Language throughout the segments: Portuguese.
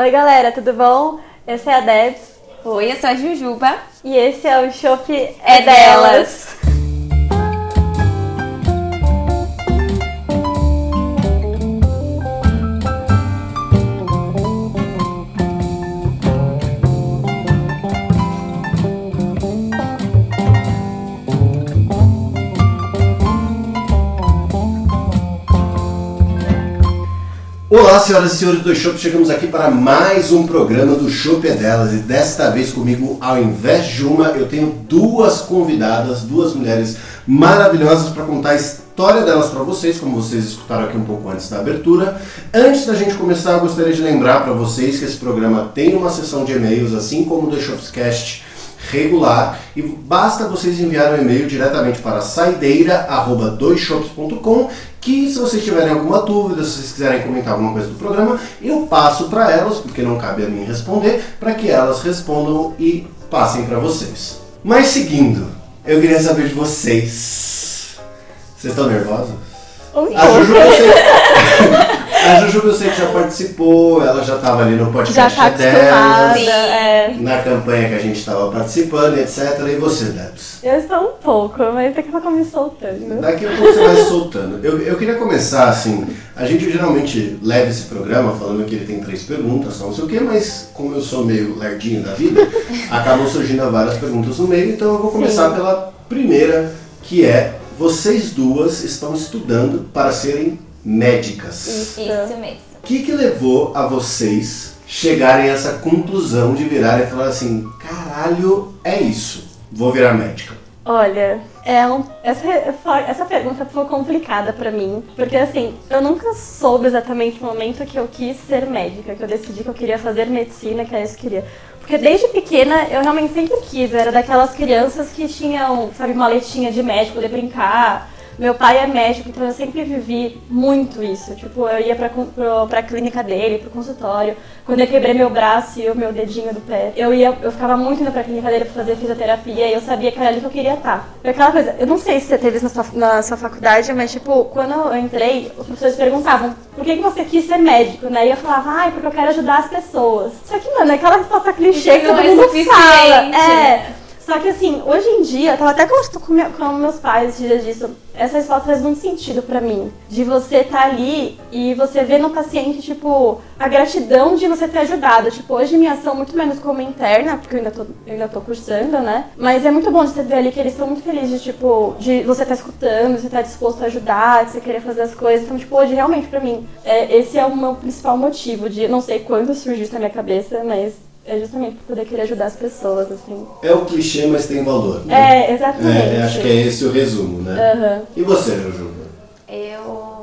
Oi, galera, tudo bom? Essa é a Debs. Oi, eu sou a Jujuba. E esse é o Shop É, É Delas. Olá, senhoras e senhores do Shop, chegamos aqui para mais um programa do Shop é Delas e desta vez comigo, ao invés de uma, eu tenho duas convidadas, duas mulheres maravilhosas para contar a história delas para vocês, como vocês escutaram aqui um pouco antes da abertura. Antes da gente começar, eu gostaria de lembrar para vocês que esse programa tem uma sessão de e-mails, assim como o The Shopscast regular e basta vocês enviarem um e-mail diretamente para saideira@doisshops.com que se vocês tiverem alguma dúvida, se vocês quiserem comentar alguma coisa do programa, eu passo para elas, porque não cabe a mim responder, para que elas respondam e passem para vocês. Mas seguindo, eu queria saber de vocês. Vocês estão nervosos? A Juju, eu pouco. sei, a Juju eu sei que já participou, ela já estava ali no Já podcast tá delas É. na campanha que a gente estava participando, etc. E você, Debs? Eu estou um pouco, mas daqui a pouco eu me soltando. Daqui a pouco você vai se soltando. Eu, eu queria começar assim. A gente geralmente leva esse programa falando que ele tem três perguntas, não sei o quê, mas como eu sou meio lerdinho da vida, acabam surgindo várias perguntas no meio, então eu vou começar Sim. pela primeira, que é: vocês duas estão estudando para serem médicas. Isso. Isso mesmo. O que, que levou a vocês chegarem a essa conclusão de virarem e falar assim: caralho, é isso, vou virar médica? Olha, é um, essa, essa pergunta foi complicada pra mim, porque assim, eu nunca soube exatamente o momento que eu quis ser médica, que eu decidi que eu queria fazer medicina, que é isso que eu queria. Porque desde pequena eu realmente sempre quis, eu era daquelas crianças que tinham, sabe, maletinha de médico, poder brincar. Meu pai é médico, então eu sempre vivi muito isso. Tipo, eu ia pra, pro, pra clínica dele, pro consultório. Quando eu quebrei meu braço e o meu dedinho do pé, eu ia, eu ficava muito indo pra clínica dele pra fazer fisioterapia e eu sabia que era ali que eu queria estar. Foi aquela coisa, eu não sei se você teve isso na sua, na sua faculdade, mas tipo, quando eu entrei, os professores perguntavam por que, que você quis ser médico, né? E eu falava, ai, porque eu quero ajudar as pessoas. Só que, mano, é aquela resposta clichê que todo é mundo fala. né? Só que assim, hoje em dia, eu tava até conversando com, meu- com meus pais esses dias disso, essa resposta faz muito sentido pra mim. De você estar ali e você ver no paciente, tipo, a gratidão de você ter ajudado. Tipo, hoje minha ação é muito menos como interna, porque eu ainda tô, eu ainda tô cursando, né? Mas é muito bom de você ver ali que eles estão muito felizes, tipo, de você estar escutando, você estar disposto a ajudar, de você querer fazer as coisas. Então, tipo, hoje realmente pra mim, é, esse é o meu principal motivo de, não sei quando surgiu isso na minha cabeça, mas é justamente por poder querer ajudar as pessoas, assim. É o clichê, mas tem valor. Né? É, exatamente. É, acho que é esse o resumo, né? Aham. E você, Jujuba? Eu.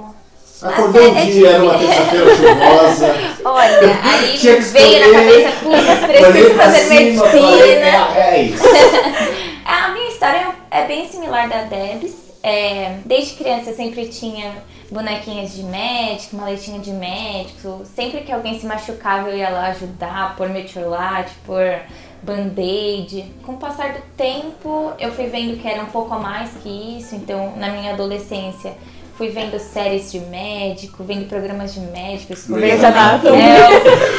Acordou um é dia, era uma terça-feira chuvosa. Olha, aí Tinha que veio na cabeça, putz, preciso pra fazer cima, falei, medicina. é, é isso. A minha história é bem similar da Debs. É, desde criança eu sempre tinha bonequinhas de médico, maletinha de médico. Sempre que alguém se machucava eu ia lá ajudar, pôr metiolate, pôr band-aid. Com o passar do tempo eu fui vendo que era um pouco a mais que isso. Então na minha adolescência fui vendo séries de médico, vendo programas de médicos. Grey's Anatomy. É,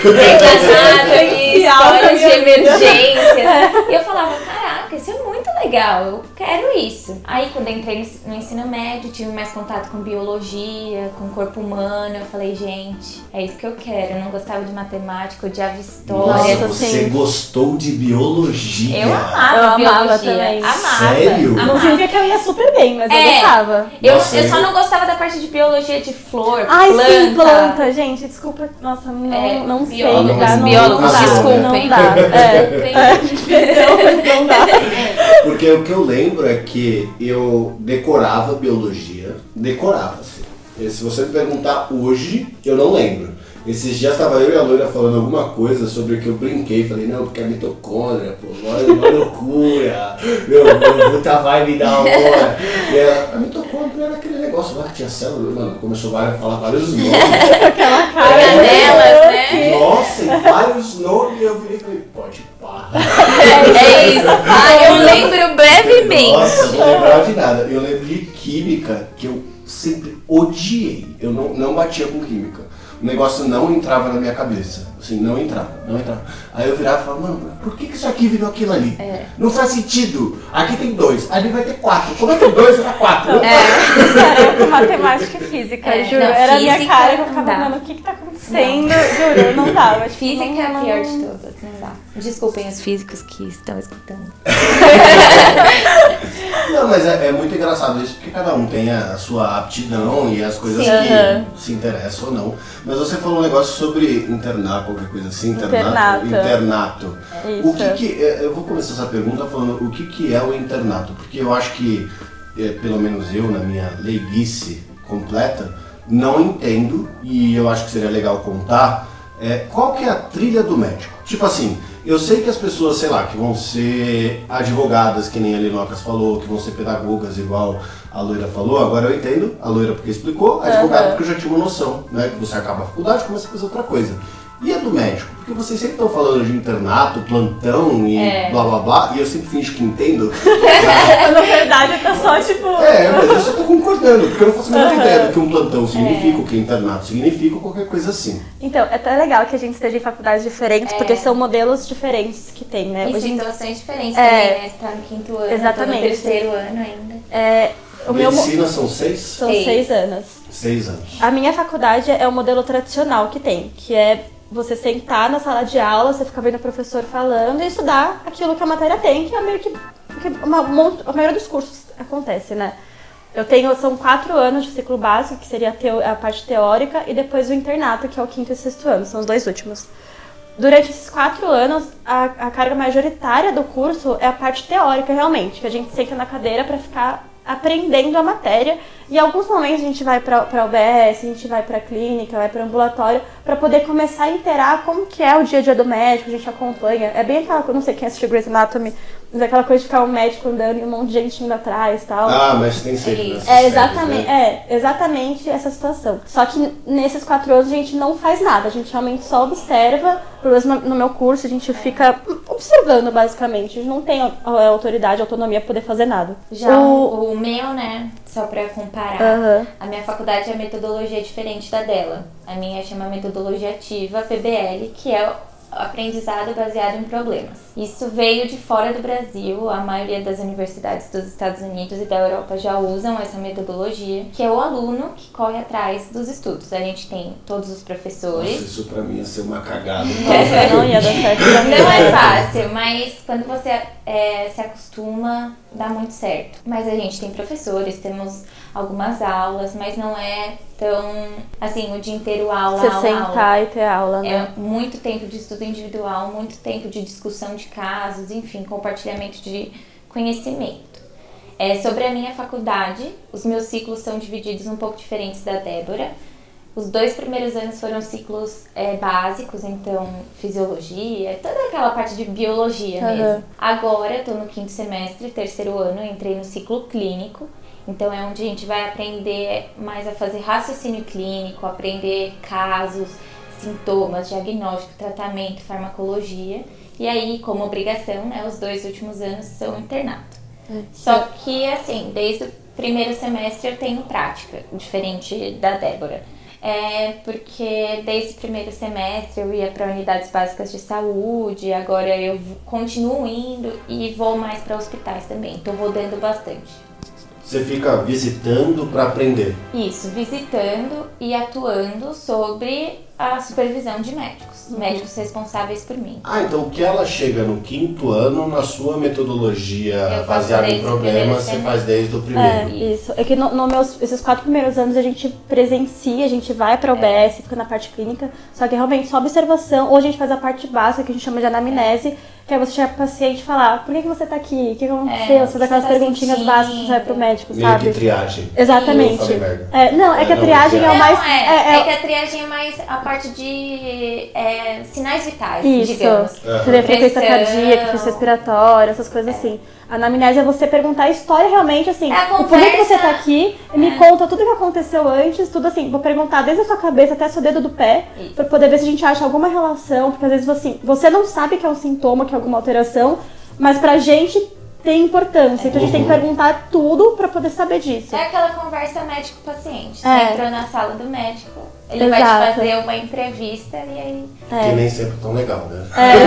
Grey's Anatomy, histórias de minha vida. emergência. E eu falava, caraca, isso é muito legal, eu quero isso. Aí quando eu entrei no ensino médio, tive mais contato com biologia, com o corpo humano, eu falei, gente, é isso que eu quero. Eu não gostava de matemática, odiava história. Nossa, você sim. gostou de biologia. Eu amava Eu amava biologia. também. Amava. Sério? Não amava. significa que eu ia super bem, mas eu É. gostava. Eu, Nossa, eu só eu- não gostava da parte de biologia de flor, Ai, planta. sim, planta, gente, desculpa. Nossa, não, É, não sei, biólogos, tá? Não, biólogos, não dá, desculpem. Não dá. É. Mas não dá. Porque o que eu lembro é que eu decorava biologia, decorava assim. E se você me perguntar hoje, eu não lembro. Esses dias tava eu e a loira falando alguma coisa sobre o que eu brinquei. Falei, não, porque é mitocôndria, pô, olha uma loucura. Meu, puta vibe da hora. E ela, a mitocôndria era aquele negócio lá que tinha célula, mano, começou a falar vários nomes. Aquela cara. Organelas, né? Nossa, e vários nomes. E eu virei e falei, pode pá. É isso. Ah, eu lembro brevemente. Nossa, não lembrava de nada. Eu lembro de química que eu sempre odiei. Eu não, não batia com química. O negócio não entrava na minha cabeça. Assim, não entrava, não entrava. Aí eu virava e falava, mano, por que, que isso aqui virou aquilo ali? É. Não faz sentido. Aqui tem dois, ali vai ter quatro. Como é que dois era quatro? É, isso era com matemática e física, É, juro. não, era a minha cara que eu não ficava, mano, o que que tá acontecendo? Juro, não dava. Tipo, Física não- é a não- pior de todas, não dá. Desculpem os físicos que estão escutando. Não, mas é, é muito engraçado isso, porque cada um tem a, a sua aptidão e as coisas Sim. que Aham. se interessam ou não. Mas você falou um negócio sobre internar, qualquer coisa assim, Internato. internato. Internato. Isso. O que que, é, eu vou começar essa pergunta falando o que que é o internato, porque eu acho que, é, pelo menos eu, na minha leiguice completa, não entendo, e eu acho que seria legal contar, é, qual que é a trilha do médico. Tipo assim, eu sei que as pessoas, sei lá, que vão ser advogadas, que nem a Linocas falou, que vão ser pedagogas, igual a Loira falou, agora eu entendo, a Loira porque explicou, advogado Aham. porque eu já tinha uma noção, né, que você acaba a faculdade e começa a fazer outra coisa. E a do médico? Porque vocês sempre estão falando de internato, plantão e É. blá blá blá, e eu sempre finjo que entendo. Na verdade, tá só tipo. é, mas eu só tô concordando, porque eu não faço a menor Aham. ideia do que um plantão É. significa, o que internato significa, ou qualquer coisa assim. Então, é até legal que a gente esteja em faculdades diferentes, É. porque são modelos diferentes que tem, né? E Hoje situações diferentes É. também, né? Você tá no quinto ano, Exatamente. eu tô no terceiro ano ainda. é, o meu Medicina são seis? são Seis. seis anos. Seis anos. A minha faculdade é o modelo tradicional que tem, que é você sentar na sala de aula, você ficar vendo o professor falando e estudar aquilo que a matéria tem, que é meio que, que uma, a maioria dos cursos acontece, né? Eu tenho, são quatro anos de ciclo básico, que seria a, a parte teórica, e depois o internato, que é o quinto e sexto ano, são os dois últimos. Durante esses quatro anos, a, a carga majoritária do curso é a parte teórica, realmente, que a gente senta na cadeira para ficar aprendendo a matéria. E em alguns momentos a gente vai para a UBS, a gente vai para a clínica, vai para o ambulatório, para poder começar a inteirar como que é o dia a dia do médico, a gente acompanha. É bem aquela, eu não sei quem assistiu Grey's Anatomy, mas é aquela coisa de ficar o médico andando e um monte de gente indo atrás e tal. Ah, mas tem sempre. É É séries, exatamente, né? é exatamente essa situação. Só que nesses quatro anos a gente não faz nada, a gente realmente só observa. Pelo menos no, meu curso a gente fica observando basicamente. A gente não tem autoridade, autonomia para poder fazer nada. Já O- o, meu, né, só pra comparar, Aham. a minha faculdade é metodologia diferente da dela. A minha chama metodologia ativa, PBL, que é o aprendizado baseado em problemas. Isso veio de fora do Brasil, a maioria das universidades dos Estados Unidos e da Europa já usam essa metodologia, que é o aluno que corre atrás dos estudos. A gente tem todos os Nossa, professores, isso pra mim ia ser uma cagada. Nossa, não ia dar certo. Não é fácil, mas quando você é, se acostuma, dá muito certo. Mas a gente tem professores, temos algumas aulas, mas não é tão assim, o dia inteiro aula, Você aula, aula. sentar e ter aula, né? É muito tempo de estudo individual, muito tempo de discussão de casos, enfim, compartilhamento de conhecimento. É, sobre a minha faculdade, os meus ciclos são divididos um pouco diferentes da Débora. Os dois primeiros anos foram ciclos é, básicos, então fisiologia, toda aquela parte de biologia Aham. mesmo. Agora eu tô no quinto semestre, terceiro ano, entrei no ciclo clínico. Então é onde a gente vai aprender mais a fazer raciocínio clínico, aprender casos, sintomas, diagnóstico, tratamento, farmacologia. E aí, como obrigação, né, os dois últimos anos são internato. Só que, assim, desde o primeiro semestre eu tenho prática, diferente da Débora. É porque desde o primeiro semestre eu ia para unidades básicas de saúde, agora eu continuo indo e vou mais para hospitais também. Tô rodando bastante. Você fica visitando pra aprender. Isso, visitando e atuando sobre a supervisão de médicos, médicos responsáveis por mim. Ah, então o que ela chega no quinto ano, na sua metodologia baseada em o problemas, você faz desde o É, primeiro. isso. É que no, no meus, esses quatro primeiros anos a gente presencia, a gente vai pra UBS, fica na parte clínica, só que realmente só observação, ou a gente faz a parte básica, que a gente chama de anamnese, que é você chegar pro paciente e falar, por que, que você tá aqui? O que, aconteceu? É, você faz aquelas você tá perguntinhas sentindo? básicas que vai pro médico, Meio sabe? que triagem. Exatamente. É, não, é que a Não, triagem é o Não, mais. é, é- é é- que a triagem é mais a parte de é, sinais vitais, Isso. digamos. Você vê frequência cardíaca, frequência respiratória, essas coisas assim. A anamnese é você perguntar a história realmente, assim, É porquê que você tá aqui, me conta tudo o que aconteceu antes, tudo assim, vou perguntar desde a sua cabeça até seu dedo do pé, Isso. pra poder ver se a gente acha alguma relação, porque às vezes assim, você não sabe que é um sintoma, que é alguma alteração, mas pra gente tem importância. Então a gente tem que perguntar tudo pra poder saber disso. É aquela conversa médico-paciente. Você É. entrou na sala do médico, ele vai te Exato. fazer uma entrevista e aí. Que nem sempre tão legal, né? É,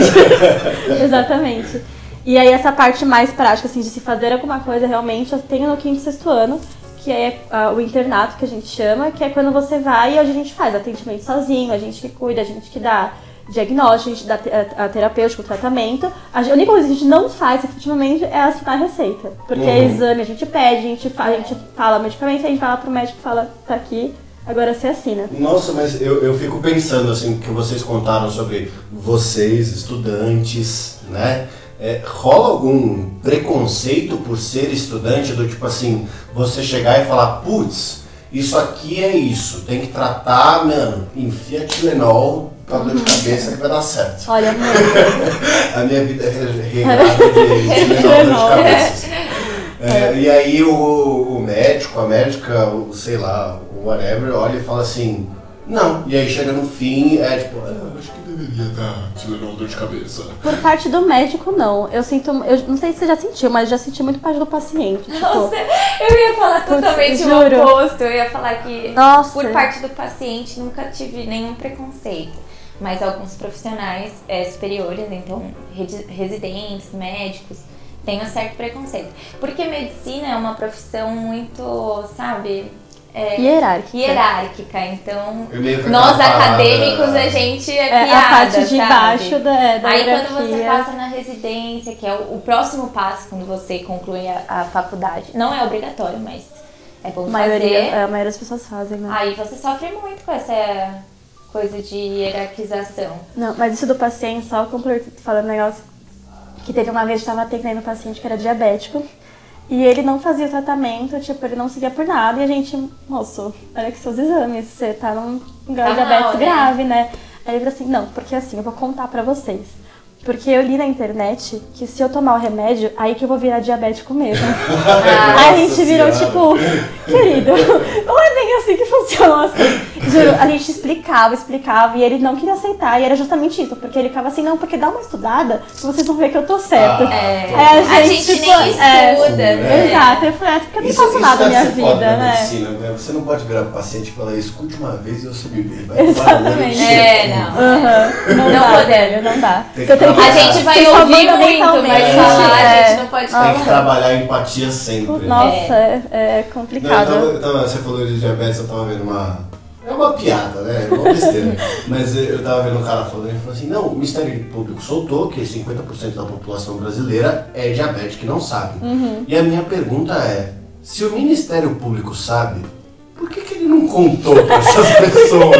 exatamente. exatamente. E aí essa parte mais prática, assim, de se fazer alguma coisa, realmente, eu tenho no quinto e sexto ano, que é ah, o internato que a gente chama, que é quando você vai e a gente faz atendimento sozinho, a gente que cuida, a gente que dá diagnóstico, a gente dá te- a, terapêutico, o tratamento. A, gente- a única coisa que a gente não faz, efetivamente, é assinar a receita. Porque é Uhum. exame, a gente pede, a gente, fa- a gente fala medicamento, a gente fala pro médico, fala, tá aqui, agora você assina. Nossa, mas eu, eu fico pensando assim, que vocês contaram sobre vocês, estudantes, né? É, rola algum preconceito por ser estudante, do tipo assim, você chegar e falar, putz, isso aqui é isso, tem que tratar, mano, enfia Tilenol pra dor de cabeça que vai dar certo. Olha. A minha vida é regrada de Tilenol dor de cabeça. É, e aí o, o médico, a médica, o, sei lá, o whatever, olha e fala assim, não. E aí chega no fim, é tipo, ah, acho que deveria dar Tilenol dor de cabeça. Por parte do médico, não. Eu sinto. Eu não sei se você já sentiu, mas já senti muito parte do paciente. Tipo, Nossa, eu ia falar totalmente o oposto. Eu ia falar que, Nossa. por parte do paciente, nunca tive nenhum preconceito. Mas alguns profissionais é, superiores, então residentes, médicos, têm um certo preconceito. Porque medicina é uma profissão muito, sabe, é, hierárquica. hierárquica. Então, nós acadêmicos, a gente é, É piada, a parte de sabe? baixo da, da Aí hierarquia. quando você passa na residência, que é o, o próximo passo quando você conclui a, a faculdade, não é obrigatório, mas é bom a maioria, fazer. é, a maioria das pessoas fazem, né? Aí você sofre muito com essa coisa de hierarquização. Não, mas isso do paciente, só falando um negócio que teve uma vez que estava atendendo um paciente que era diabético e ele não fazia o tratamento, tipo, ele não seguia por nada e a gente, moço, olha que seus exames, você tá num grau de Tá diabetes mal, né? grave, né? Aí ele falou assim, não, porque assim, eu vou contar pra vocês. Porque eu li na internet que se eu tomar o remédio, aí que eu vou virar diabético mesmo. Aí a gente virou Senhora. tipo, querido, não é bem assim que funciona. Assim. Juro, a gente explicava, explicava, e ele não queria aceitar. E era justamente isso, porque ele ficava assim, não, porque dá uma estudada, vocês vão ver que eu tô certo. Ah, É, É, a gente tipo, nem é, estuda, né? Exato, eu falei, ah, porque eu não Isso, faço isso nada na minha vida, na né? medicina, né? Você não pode virar pro paciente e falar, escute uma vez e eu subi bem. Vai Exatamente. É, não. Aham, Não, Não dá, podemos. não dá. Tem Você que tem que- A gente vai ouvir muito, mas mentalmente, falar a é. gente não pode Tem que trabalhar a empatia sempre. Nossa, é, é Eu tava- eu tava- você falou de diabetes, eu tava vendo uma. É uma piada, né? É uma besteira. Mas eu tava vendo um cara falando e falou assim: não, o Ministério Público soltou que 50% da população brasileira é diabética e não sabe. Uhum. E a minha pergunta é: se o Ministério Público sabe, por que, que ele não contou pra essas pessoas?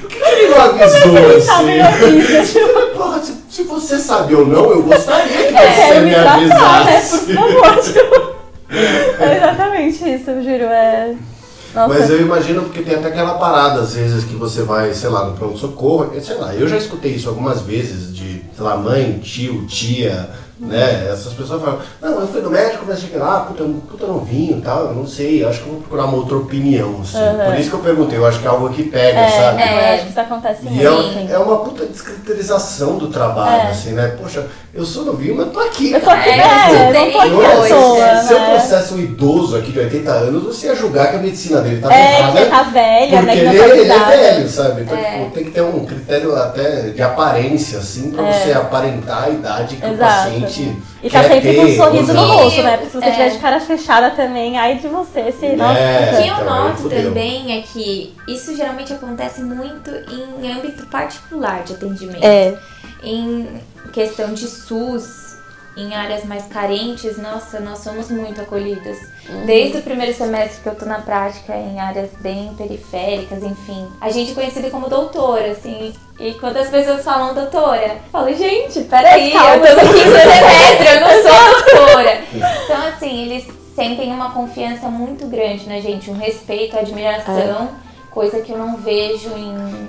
Por que, que ele não avisou assim? tipo, Porra, se, se você sabe ou não, eu gostaria que eu você quero me me tratar, né? avisasse. Por favor, tipo. É exatamente isso, eu juro. É. Nossa. Mas eu imagino porque tem até aquela parada, às vezes, que você vai, sei lá, no pronto-socorro, e, sei lá, eu já escutei isso algumas vezes de, sei lá, mãe, tio, tia, né? Essas pessoas falam, não, eu fui no médico, mas cheguei lá, puta, puta novinho e tal, eu não sei, acho que eu vou procurar uma outra opinião, assim. Aham. Por isso que eu perguntei, eu acho que é algo que pega, É, sabe? é, eu acho que isso acontece E muito. é, é uma puta descaracterização do trabalho, É. assim, né? Poxa, eu sou novinho, mas tô aqui. Eu tô aqui, É, né? eu tô aqui é, toa, se eu né? trouxesse um idoso aqui de 80 anos, você ia julgar que a medicina dele tá É, errada. tá velha, né? Porque Que não ele, tá ele é avisada. velho, sabe? Então, tipo, tem que ter um critério até de aparência, assim, pra você aparentar a idade que É. Exato. o paciente E tá sempre com um sorriso no rosto, né? Porque se você É. tiver de cara fechada também, aí de você, se. Nossa. É. O que eu então, noto fudeu. também é que isso geralmente acontece muito em âmbito particular de atendimento. É. Em questão de SUS, em áreas mais carentes, nossa, nós somos muito acolhidas. Desde o primeiro semestre que eu tô na prática, em áreas bem periféricas, enfim. A gente é conhecida como doutora, assim. E quando as pessoas falam doutora, eu falo, gente, peraí, Calma. eu tô no quinto semestre, eu não sou doutora. Então, assim, eles sentem uma confiança muito grande na gente, um respeito, admiração, coisa que eu não vejo em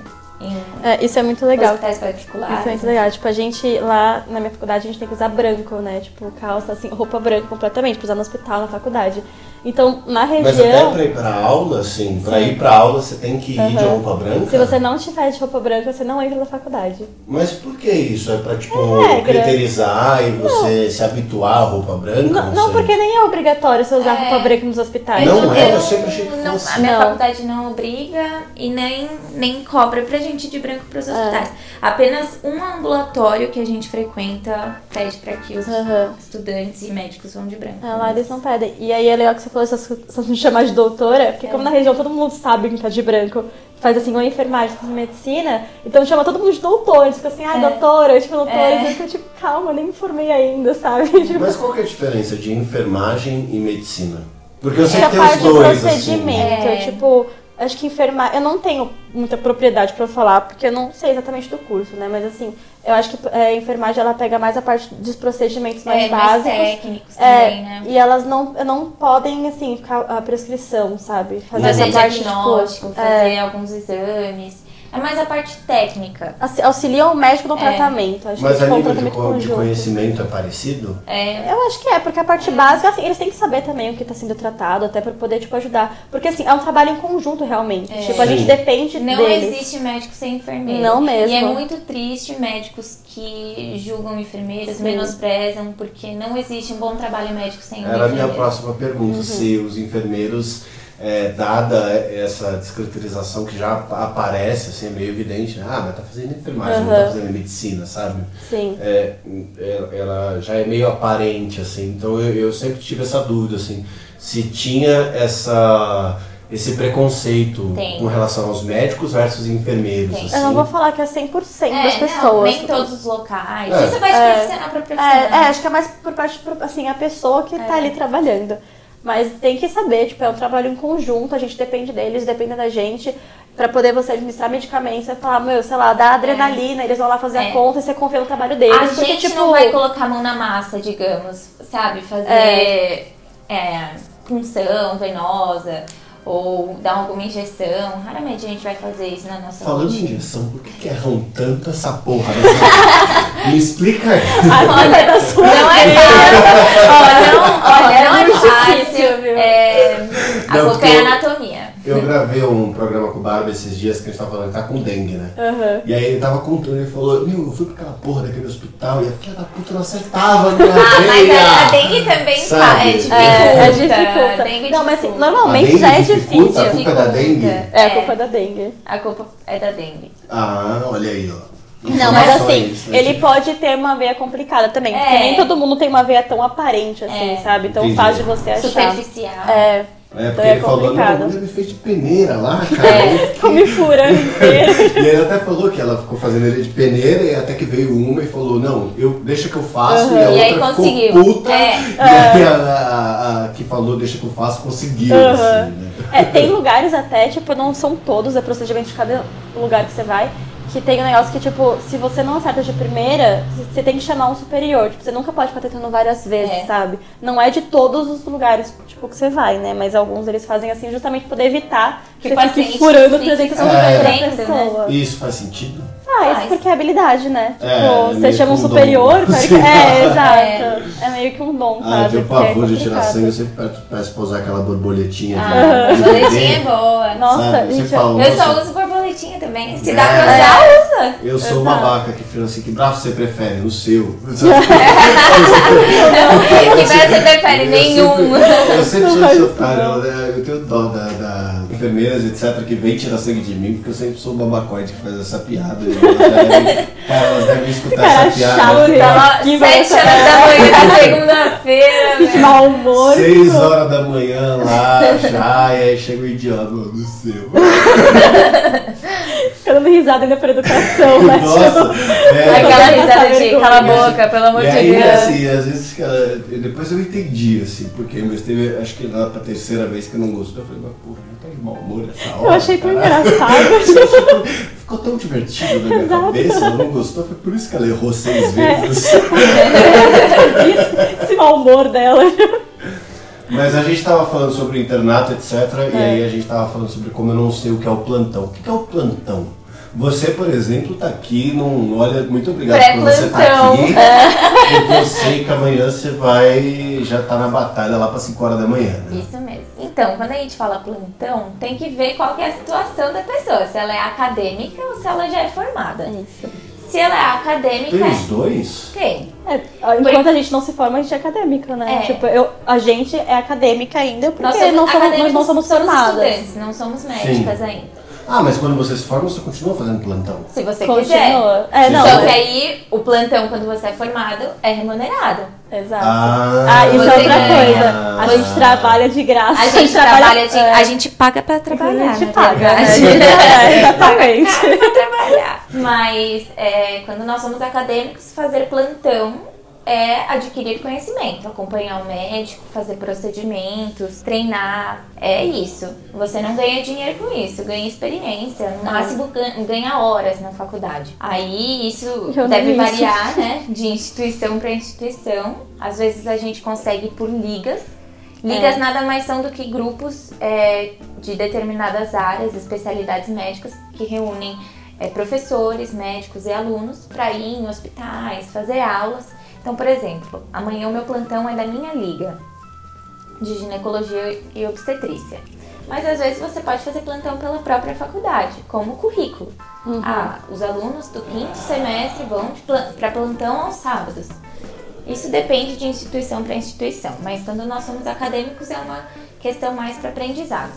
É, isso é muito legal. hospitais particulares. Isso é muito legal. Tipo, a gente lá na minha faculdade a gente tem que usar branco, né? Tipo, calça, assim, roupa branca completamente, pra usar no hospital, na faculdade. Então, na Mas até região, pra ir pra aula, assim, pra Sim. ir pra aula você tem que ir de Aham. roupa branca? se você não tiver de roupa branca, você não entra na faculdade. Mas por que isso? É pra, tipo, É criterizar e você se habituar à roupa branca? Não, não, sei. porque nem é obrigatório você usar É. roupa branca nos hospitais. Não é? eu eu sempre achei que não- fosse. A minha Não. faculdade não obriga e nem, nem cobra pra gente ir de branco É. pros hospitais. Apenas um ambulatório que a gente frequenta pede pra que os Aham. estudantes e médicos vão de branco. É, lá eles não pedem. E aí é legal que você falou essas essas me chamar de doutora, porque como na região todo mundo sabe que tá de branco, faz assim, ou enfermagem, ou medicina, então chama todo mundo de doutor. Fica assim, ah, É. doutora, tipo, doutora. É. Eu fico tipo, calma, nem me formei ainda, sabe? Tipo, Mas qual que é a diferença de enfermagem e medicina? Porque eu sei que tem os dois, assim. procedimento, É. tipo, acho que enfermagem. Eu não tenho muita propriedade pra falar, porque eu não sei exatamente do curso, né? Mas assim, eu acho que é, a enfermagem ela pega mais a parte dos procedimentos mais é, mais básicos. técnicos É, também, né? E elas não, não podem, assim, ficar a prescrição, sabe? Fazer, Fazer essa parte, diagnóstico, tipo, fazer é, alguns exames. É mais a parte técnica. auxi- auxiliam o médico no É. tratamento. Acho Mas que a nível de, co- de conhecimento é parecido? É, Eu acho que é, porque a parte básica, assim, eles têm que saber também o que está sendo tratado, até para poder, tipo, ajudar. Porque, assim, é um trabalho em conjunto, realmente. Tipo, a Sim. gente depende não deles. existe médico sem enfermeiro. Não mesmo. E é muito triste médicos que julgam enfermeiros, Sim. menosprezam, porque não existe um bom trabalho médico sem um Era a minha enfermeiro. próxima Uhum. pergunta, se os enfermeiros, é, dada essa descaracterização que já aparece, assim, é meio evidente, né? ah, mas tá fazendo enfermagem, não tá fazendo medicina, sabe? Sim. É, é- ela já é meio aparente, assim, então eu, eu sempre tive essa dúvida, assim, se tinha essa, esse preconceito Tem. com relação aos médicos versus enfermeiros, assim. Eu não vou falar que é 100% É, das não, pessoas. nem todos os locais. É. Isso vai de É. profissional pra É, profissional. é, acho que é mais por parte, de, assim, a pessoa que tá É. ali trabalhando. Mas tem que saber, tipo, é um trabalho em conjunto, a gente depende deles, depende da gente. Pra poder você administrar medicamentos, você falar, meu, sei lá, dá adrenalina, eles vão lá fazer É. a conta e você confia no trabalho deles. A porque, gente tipo, não vai colocar a mão na massa, digamos, sabe? Fazer é, punção venosa ou dar alguma injeção. Raramente a gente vai fazer isso na nossa Falando em rotina. injeção, por que, que erram tanto essa porra dessa... Me explica aí. a culpa é da sua Não é fácil. Ó, não, olha, não é muito fácil. É, a Não, culpa é anatomia. Eu gravei um programa com o Barba esses dias que a gente tava falando que tá com dengue, né? Aham. E aí ele tava contando, ele falou, meu, eu fui pra aquela porra daquele hospital e a filha da puta não acertava a minha Ah, mas a, a dengue também Sabe? fa- é, dificulta. É, é dificulta. A dengue Não, mas assim, normalmente já é difícil. A culpa é da dengue? É, a É. culpa é da dengue. A culpa é da dengue. Ah, olha aí, ó. Não, mas assim, né? ele pode ter uma veia complicada também, porque É. nem todo mundo tem uma veia tão aparente assim, É. sabe? Tão Entendi. fácil de você achar. Superficial. É, É, porque Então é ele falou, não, complicado. a mulher me fez de peneira lá, cara. É. ficou me furando inteiro. E ele até falou que ela ficou fazendo ele de peneira e até que veio uma e falou, não, eu, deixa que eu faço. Uhum. E a E aí outra conseguiu. ficou puta. É. E aí a, a- a que falou, deixa que eu faço, conseguiu. Uhum. Assim, né? É, tem lugares até, tipo, não são todos, é procedimento de cada lugar que você vai, que tem um negócio que, tipo, se você não acerta de primeira, você tem que chamar um superior. Tipo, você nunca pode ficar tentando várias vezes, É. sabe? Não é de todos os lugares, tipo, que você vai, né? Mas alguns eles fazem assim justamente pra poder evitar Que você fique furando fique 300 É. vezes sofrendo, da pessoa. Isso faz sentido? Ah, isso Faz. porque é habilidade, né? É, tipo, você meio chama um um superior. É, exato. É. meio que um dom, Ah, eu sabe? tenho Porque é pavor de tirar sangue, eu sempre peço- pra usar aquela borboletinha. de- Ah, borboletinha é boa. Nossa, sabe? Você gente, fala, Eu só uso borboletinha também. Se É. dá pra usar, usa. Eu sou Exato. babaca que fala assim, que braço você prefere? O seu. Não, que você prefere nenhum. Eu sempre sou esse otário. Eu, eu tenho dó da, da enfermeiras, etc., que vem tirar sangue de mim, porque eu sempre sou o babacoide que faz essa piada. E elas devem, cara, elas devem escutar Cara essa piada. chato, né? Tava Que 7 vai- horas da manhã na segunda-feira, De mau humor. Seis horas da manhã lá, já, e aí chega o idiota do céu. Fica dando risada ainda pra educação, né? Nossa, é. Aquela risada de cala a boca, pelo amor E de aí, Deus. assim, às vezes, cara, depois eu entendi, assim, porque mas teve, acho que lá pra terceira vez que eu não gostou, eu falei, mas porra, tá de mau humor essa hora. Eu achei tão caralho. engraçado. Ficou tão divertido na minha Exato. cabeça, ela não gostou, foi por isso que ela errou seis É. vezes. Isso, esse mau humor dela. Mas a gente tava falando sobre o internato, etc. E É. aí a gente tava falando sobre como eu não sei o que é o plantão. O que é o plantão? Você, por exemplo, tá aqui, não olha, muito obrigado por você estar tá aqui. Porque eu sei que amanhã você vai já tá na batalha lá para 5 horas da manhã, né? Isso mesmo. Então, quando a gente fala plantão, tem que ver qual que é a situação da pessoa, se ela é acadêmica ou se ela já é formada. Isso. Se ela é acadêmica, Tem os dois? tem. É, enquanto a gente não se forma, a gente é acadêmica, né? É. Tipo, eu, a gente é acadêmica ainda porque Nós somos, não somos, nós não somos somos formadas. estudantes, não somos médicas ainda. Ah, mas quando você se forma, você continua fazendo plantão. Se você quiser. Continua. É, não. Só Sim. que aí, o plantão, quando você é formado, é remunerado. Exato. Ah, Ah, isso é outra ganha. coisa. A gente trabalha de graça. A gente trabalha de, é, A gente paga pra trabalhar, a gente na paga. verdade. Né? É, exatamente. pra trabalhar. Mas é, quando nós somos acadêmicos, fazer plantão é adquirir conhecimento, acompanhar o médico, fazer procedimentos, treinar. É isso. Você não ganha dinheiro com isso, ganha experiência. No Não. máximo gan- ganha horas na faculdade. Aí isso Eu deve vi isso. variar, né? De instituição para instituição. Às vezes a gente consegue por ligas. Ligas É. nada mais são do que grupos é, de determinadas áreas, especialidades médicas, que reúnem é, professores, médicos e alunos para ir em hospitais, fazer aulas. Então, por exemplo, amanhã o meu plantão é da minha liga de ginecologia e obstetrícia. Mas às vezes você pode fazer plantão pela própria faculdade, como currículo. Ah, os alunos do quinto semestre vão para plantão aos sábados. Isso depende de instituição para instituição, mas quando nós somos acadêmicos é uma questão mais para aprendizado.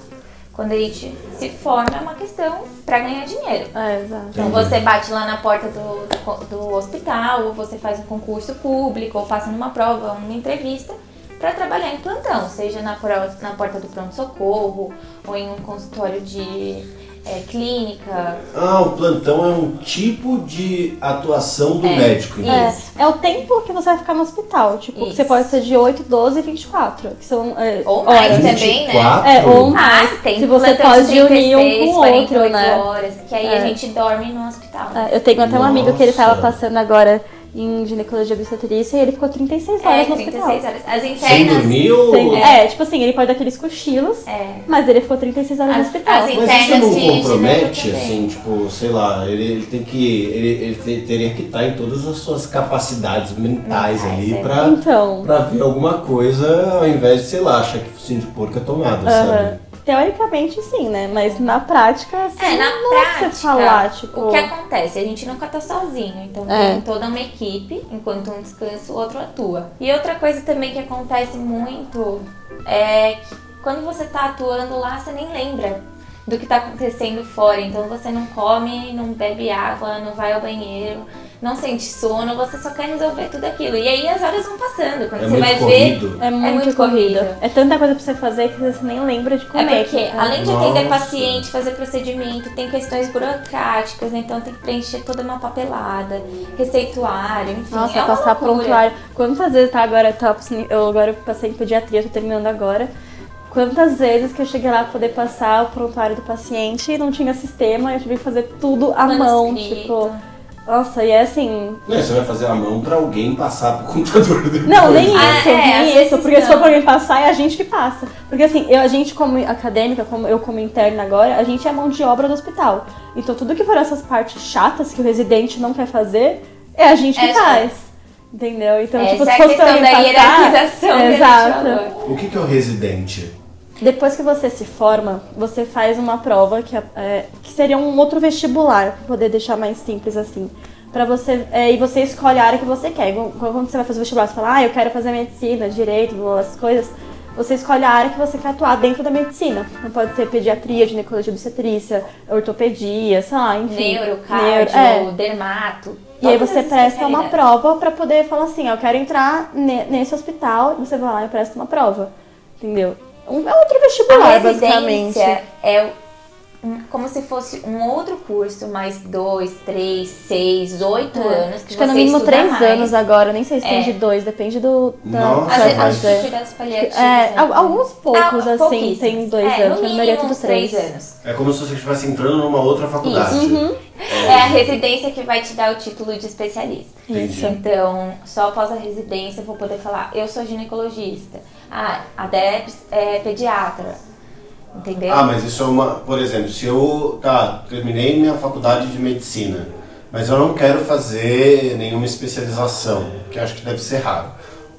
Quando a gente se forma é uma questão para ganhar dinheiro. É, exato. Então você bate lá na porta do, do, do hospital, ou você faz um concurso público, ou passa numa prova, numa entrevista para trabalhar em plantão, seja na, na porta do pronto-socorro, ou em um consultório de é, clínica. Ah, o plantão é um tipo de atuação do É. médico. então. É, é o tempo que você vai ficar no hospital. Tipo, Isso. você pode ser de 8, 12 e 24. Que são é, Ou mais horas. também, né? 24? É, ou Ah, mais. tem se você pode de unir um 36, com o outro, 48 né? horas, que aí É. a gente dorme no hospital. É, eu tenho até um amigo que ele tava passando agora em ginecologia e obstetrícia e ele ficou 36 horas É, no 36 hospital. horas. As Sem internas. dormir ou... Sem- é. tipo assim, ele pode dar aqueles cochilos, É. mas ele ficou 36 horas no As- hospital. as Mas isso não compromete, assim, tipo, sei lá, ele, ele tem que. Ele, ele te- teria que estar em todas as suas capacidades mentais Mentais, ali é. pra, Então, pra ver alguma coisa ao invés de, sei lá, achar que focinho de porco é tomado, aham. sabe? Teoricamente sim, né? Mas na prática, assim, É, na não pra prática, você falar, tipo... o que acontece? A gente nunca tá sozinho, então É. tem toda uma equipe, enquanto um descansa, o outro atua. E outra coisa também que acontece muito é que quando você tá atuando lá, você nem lembra do que tá acontecendo fora, então você não come, não bebe água, não vai ao banheiro, não sente sono, você só quer resolver tudo aquilo. E aí as horas vão passando, quando É você vai corrido. É muito, muito corrida. corrido. É tanta coisa pra você fazer que você nem lembra de É comer. porque, tipo, além de atender Nossa. paciente, fazer procedimento, tem questões burocráticas, então tem que preencher toda uma papelada, receituário, enfim. Nossa, é passar prontuário. Quantas vezes tá agora, tá, eu agora passei em pediatria, tô terminando agora. Quantas vezes que eu cheguei lá pra poder passar o prontuário do paciente e não tinha sistema, eu tive que fazer tudo à mão, Manuscrito. tipo. Nossa, e é assim. Não, você vai fazer a mão pra alguém passar pro computador depois. Não, nem Ah, isso, é, nem isso. Porque se for pra alguém passar, é a gente que passa. Porque assim, eu, a gente como acadêmica, como eu como interna agora, a gente é mão de obra do hospital. Então tudo que for essas partes chatas que o residente não quer fazer, é a gente que É, faz. Entendeu? Então, Essa tipo, é se a fosse pra questão da passar, hierarquização a Exato. O que, que é o residente? Depois que você se forma, você faz uma prova que, é- é, que seria um outro vestibular, pra poder deixar mais simples assim. Pra você, é, e você escolhe a área que você quer. Quando você vai fazer o vestibular, você fala, ah, eu quero fazer medicina, direito, essas coisas. Você escolhe a área que você quer atuar dentro da medicina. Não pode ser pediatria, ginecologia, obstetrícia, ortopedia, sei lá, enfim. Neuro, Neuro, cardio, é. dermato. E aí você as presta uma prova pra poder falar assim, ó, eu quero entrar ne- nesse hospital, e você vai lá e presta uma prova. Entendeu? Um, é outro vestibular, basicamente. é como se fosse um outro curso, mais dois, três, seis, oito anos. Que Acho que é no mínimo três mais. anos agora, nem sei se tem É. de dois, depende do. Da, Nossa, paliativos. É, né? al- alguns poucos, Ah, assim, tem dois é, anos, no a maioria é tudo três três. anos. É como se você estivesse entrando numa outra faculdade. É a residência que vai te dar o título de especialista. Isso. Então, só após a residência eu vou poder falar, eu sou ginecologista. Ah, a Debs é pediatra. Entendeu? Ah, mas isso é uma. Por exemplo, se eu. Tá, terminei minha faculdade de medicina, mas eu não quero fazer nenhuma especialização, que acho que deve ser raro.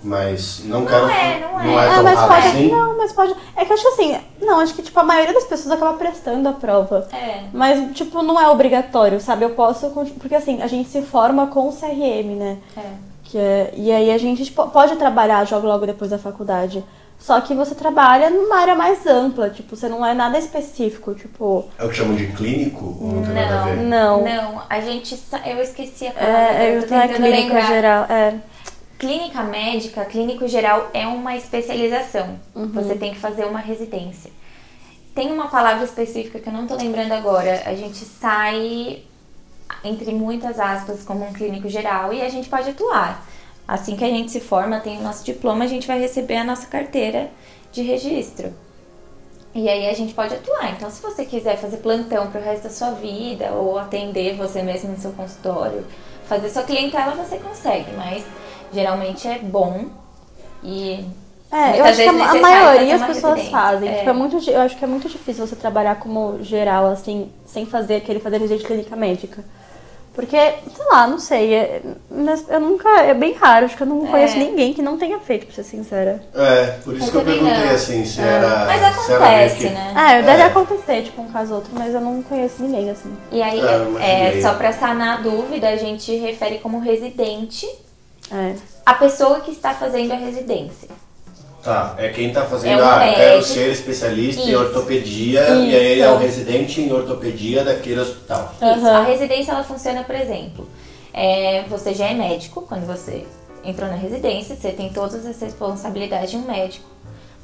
Mas não, quero. é, não é. Não é Ah, tão mas raro pode. assim. Não, mas pode. É que eu acho assim. Não, acho que tipo, a maioria das pessoas acaba prestando a prova. É. Mas, tipo, não é obrigatório, sabe? Eu posso. Porque assim, a gente se forma com o CRM, né? É. Que é- e aí a gente tipo, pode trabalhar logo, logo depois da faculdade. Só que você trabalha numa área mais ampla, tipo, você não é nada específico, tipo. É o que chamam de clínico? Não tem nada a ver? Não. Não, a gente. Eu esqueci a palavra. É, eu eu tô é clínico lembrar. geral. É. Clínica médica, clínico geral é uma especialização. Uhum. Você tem que fazer uma residência. Tem uma palavra específica que eu não tô lembrando agora. A gente sai, entre muitas aspas, como um clínico geral e a gente pode atuar. Assim que a gente se forma, tem o nosso diploma, a gente vai receber a nossa carteira de registro. E aí a gente pode atuar. Então, se você quiser fazer plantão pro resto da sua vida, ou atender você mesmo no seu consultório, fazer sua clientela, você consegue. Mas geralmente é bom e. É, eu acho que a, a maioria as pessoas residência. fazem. É. Tipo, é muito, di- eu acho que é muito difícil você trabalhar como geral, assim, sem fazer aquele fazer residência clínica médica. Porque, sei lá, não sei. é- mas eu nunca. É bem raro, acho que eu não É. conheço ninguém que não tenha feito, pra ser sincera. É, por isso Eu que eu perguntei não. assim, se era. Mas se era meio acontece, que- né? É, deve É. acontecer, tipo, um caso ou outro, mas eu não conheço ninguém, assim. E aí, É, é, só pra sanar a dúvida, a gente refere como residente É. a pessoa que está fazendo a residência. Tá, é quem tá fazendo, É um ah, eu quero médico. ser especialista em Isso. ortopedia, e aí Isso. é o residente em ortopedia daquele hospital. Isso. Aham. A residência ela funciona, por exemplo, é, você já é médico quando você entrou na residência, você tem todas as responsabilidades de um médico.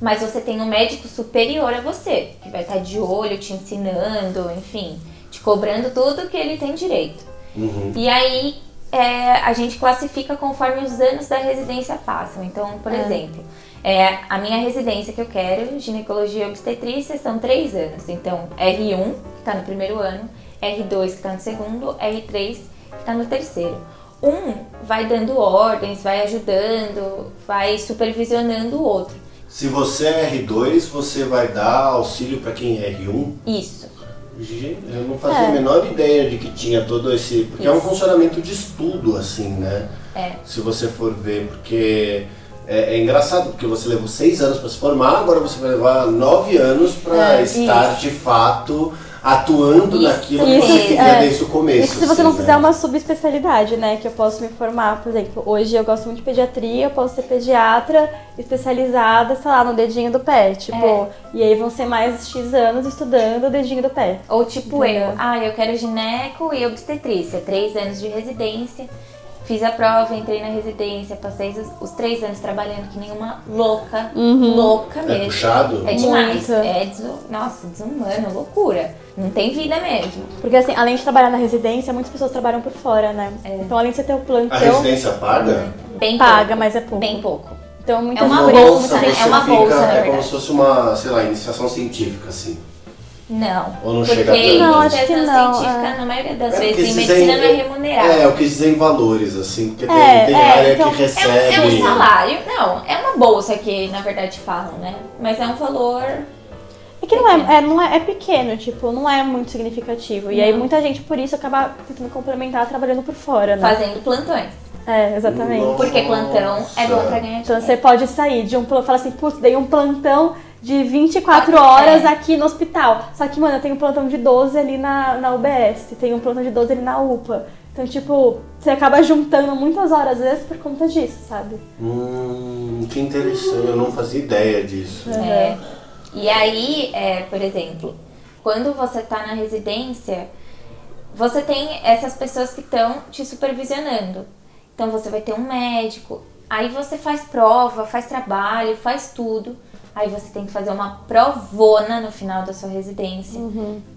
Mas você tem um médico superior a você, que vai estar de olho, te ensinando, enfim, te cobrando tudo que ele tem direito. Uhum. E aí é, a gente classifica conforme os anos da residência passam. Então, por É. exemplo, é, a minha residência que eu quero, ginecologia e obstetrícia, são três anos. Então, R1, que está no primeiro ano, R2, que está no segundo, R3, que está no terceiro. Um vai dando ordens, vai ajudando, vai supervisionando o outro. Se você é R2, você vai dar auxílio para quem é R1? Isso. Eu não fazia É. a menor ideia de que tinha todo esse. Porque é um Isso. funcionamento de estudo, assim, né? É. Se você for ver, porque é, é engraçado, porque você levou seis anos para se formar, agora você vai levar nove anos para É, estar isso. de fato atuando Isso, naquilo que isso, você queria é. desde o começo. Isso se você assim, não né? fizer uma subespecialidade, né? Que eu posso me formar, por exemplo, hoje eu gosto muito de pediatria, eu posso ser pediatra especializada, sei lá, no dedinho do pé. Tipo, É. e aí vão ser mais X anos estudando o dedinho do pé. Ou tipo Entendeu? eu, ah, eu quero gineco e obstetrícia, três anos de residência, fiz a prova, entrei na residência, passei os, os três anos trabalhando que nem uma louca, louca É mesmo. puxado? É demais, Muito. é desu- nossa, desumano, loucura. Não tem vida mesmo. Porque assim, além de trabalhar na residência, muitas pessoas trabalham por fora, né? Então além de você ter o A plantão, residência paga? Bem paga, pouco. mas é pouco. Bem pouco. Então muitas É uma bolsa, né? muita gente- É uma fica- bolsa, na É como se fosse uma, sei lá, iniciação científica, assim. Não. Ou não porque chega tanto? Não, acho que não, científica, é. na maioria das É, vezes, em medicina aí- não é remunerado. É, eu quis dizer em valores, assim, porque tem, É, tem é, área então, que É um, recebe. é um salário, não, é uma bolsa que na verdade falam, né? Mas é um valor. É que não é, é, não é, é pequeno, tipo, não é muito significativo. E aí muita gente, por isso, acaba tentando complementar trabalhando por fora, né? fazendo plantões. É, exatamente. Nossa. Porque plantão é bom pra ganhar Então dinheiro. você pode sair de um plantão, fala assim, putz, dei um plantão de 24 Quatro, horas é. aqui no hospital. Só que, mano, eu tenho um plantão de 12 ali na, na UBS, tem um plantão de 12 ali na UPA. Então, tipo, você acaba juntando muitas horas, às vezes, por conta disso, sabe? Hum, que interessante, eu não fazia ideia disso. É. E aí, é, por exemplo, quando você tá na residência, você tem essas pessoas que estão te supervisionando. Então você vai ter um médico, aí você faz prova, faz trabalho, faz tudo. Aí você tem que fazer uma provona no final da sua residência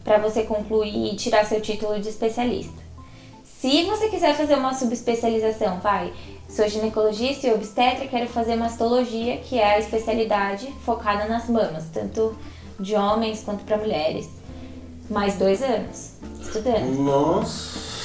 pra você concluir e tirar seu título de especialista. Se você quiser fazer uma subespecialização, vai, sou ginecologista e obstetra, quero fazer mastologia, que é a especialidade focada nas mamas, tanto de homens quanto para mulheres. Mais dois anos estudando. Nossa,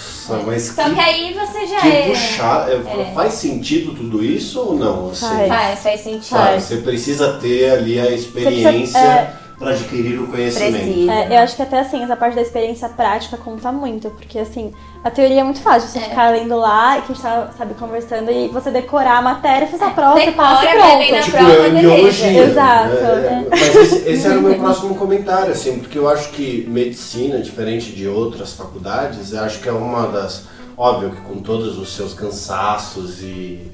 mas Só que, que aí você já que é. puxar. é, é. Faz sentido tudo isso ou não? Assim? Faz. Faz, faz sentido. Faz. Você precisa ter ali a experiência é, para adquirir o conhecimento. Precisa. É, eu acho que até assim, essa parte da experiência prática conta muito, porque assim, a teoria é muito fácil, você ficar lendo lá e que a gente tá, sabe, conversando e você decorar a matéria, faz a prova, você passa e pronto. na Tipo, prova, é biologia. Exato, né? Mas esse, esse era o meu próximo comentário, assim, porque eu acho que medicina, diferente de outras faculdades, eu acho que é uma das. Óbvio que com todos os seus cansaços e.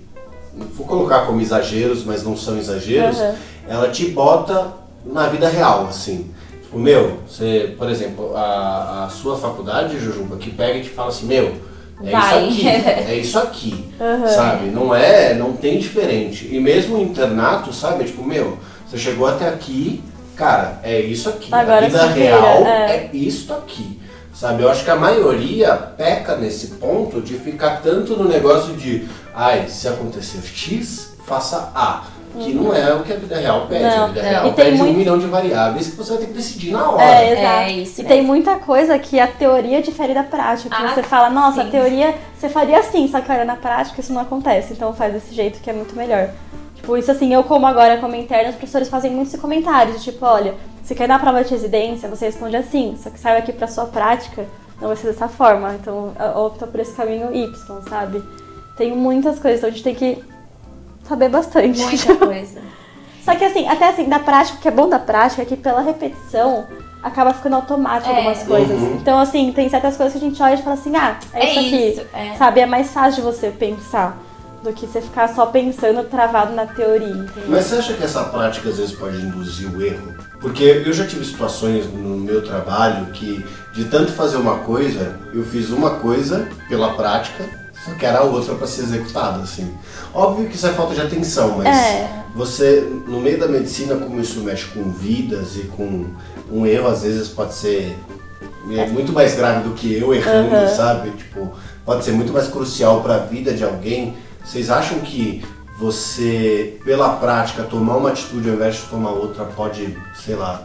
Vou colocar como exageros, mas não são exageros, Uhum. ela te bota na vida real, assim. Tipo, meu, você, por exemplo, a, a sua faculdade, Jujuba, que pega e te fala assim, meu, é Vai. isso aqui, é isso aqui, sabe? Não é, não tem diferente. E mesmo o internato, sabe? Tipo, meu, você chegou até aqui, cara, é isso aqui. Agora a vida real é. é isso aqui. Sabe, eu acho que a maioria peca nesse ponto de ficar tanto no negócio de, ai, se acontecer X, faça A. Que não é o que a vida real pede. a Não, vida não. real E tem pede um muito- milhão de variáveis que você vai ter que decidir na hora. É, exato. É isso e mesmo. tem muita coisa que a teoria difere da prática. que Ah, você fala, nossa, sim. a teoria você faria assim, só que olha, na prática isso não acontece. Então faz desse jeito que é muito melhor. Tipo, isso assim, eu como agora como interna, os professores fazem muitos comentários, tipo, olha, se quer na prova de residência, você responde assim, só que saiba aqui pra sua prática, não vai ser dessa forma. Então opta por esse caminho Y, sabe? Tem muitas coisas, então a gente tem que saber bastante. Muita coisa. Só que assim, até assim, da prática, o que é bom da prática é que pela repetição acaba ficando automático É. algumas coisas. Uhum. Então, assim, tem certas coisas que a gente olha e fala assim, ah, é, É isso aqui. isso, é. Sabe? É mais fácil de você pensar do que você ficar só pensando travado na teoria, entendeu? Mas você acha que essa prática às vezes pode induzir o erro? Porque eu já tive situações no meu trabalho que, de tanto fazer uma coisa, eu fiz uma coisa pela prática, só que era a outra para ser executada, assim. Óbvio que isso é falta de atenção, mas É. você, no meio da medicina, como isso mexe com vidas e com um erro, às vezes pode ser é muito mais grave do que eu errando, Aham. sabe? Tipo, pode ser muito mais crucial para a vida de alguém. Vocês acham que você, pela prática, tomar uma atitude ao invés de tomar outra pode, sei lá,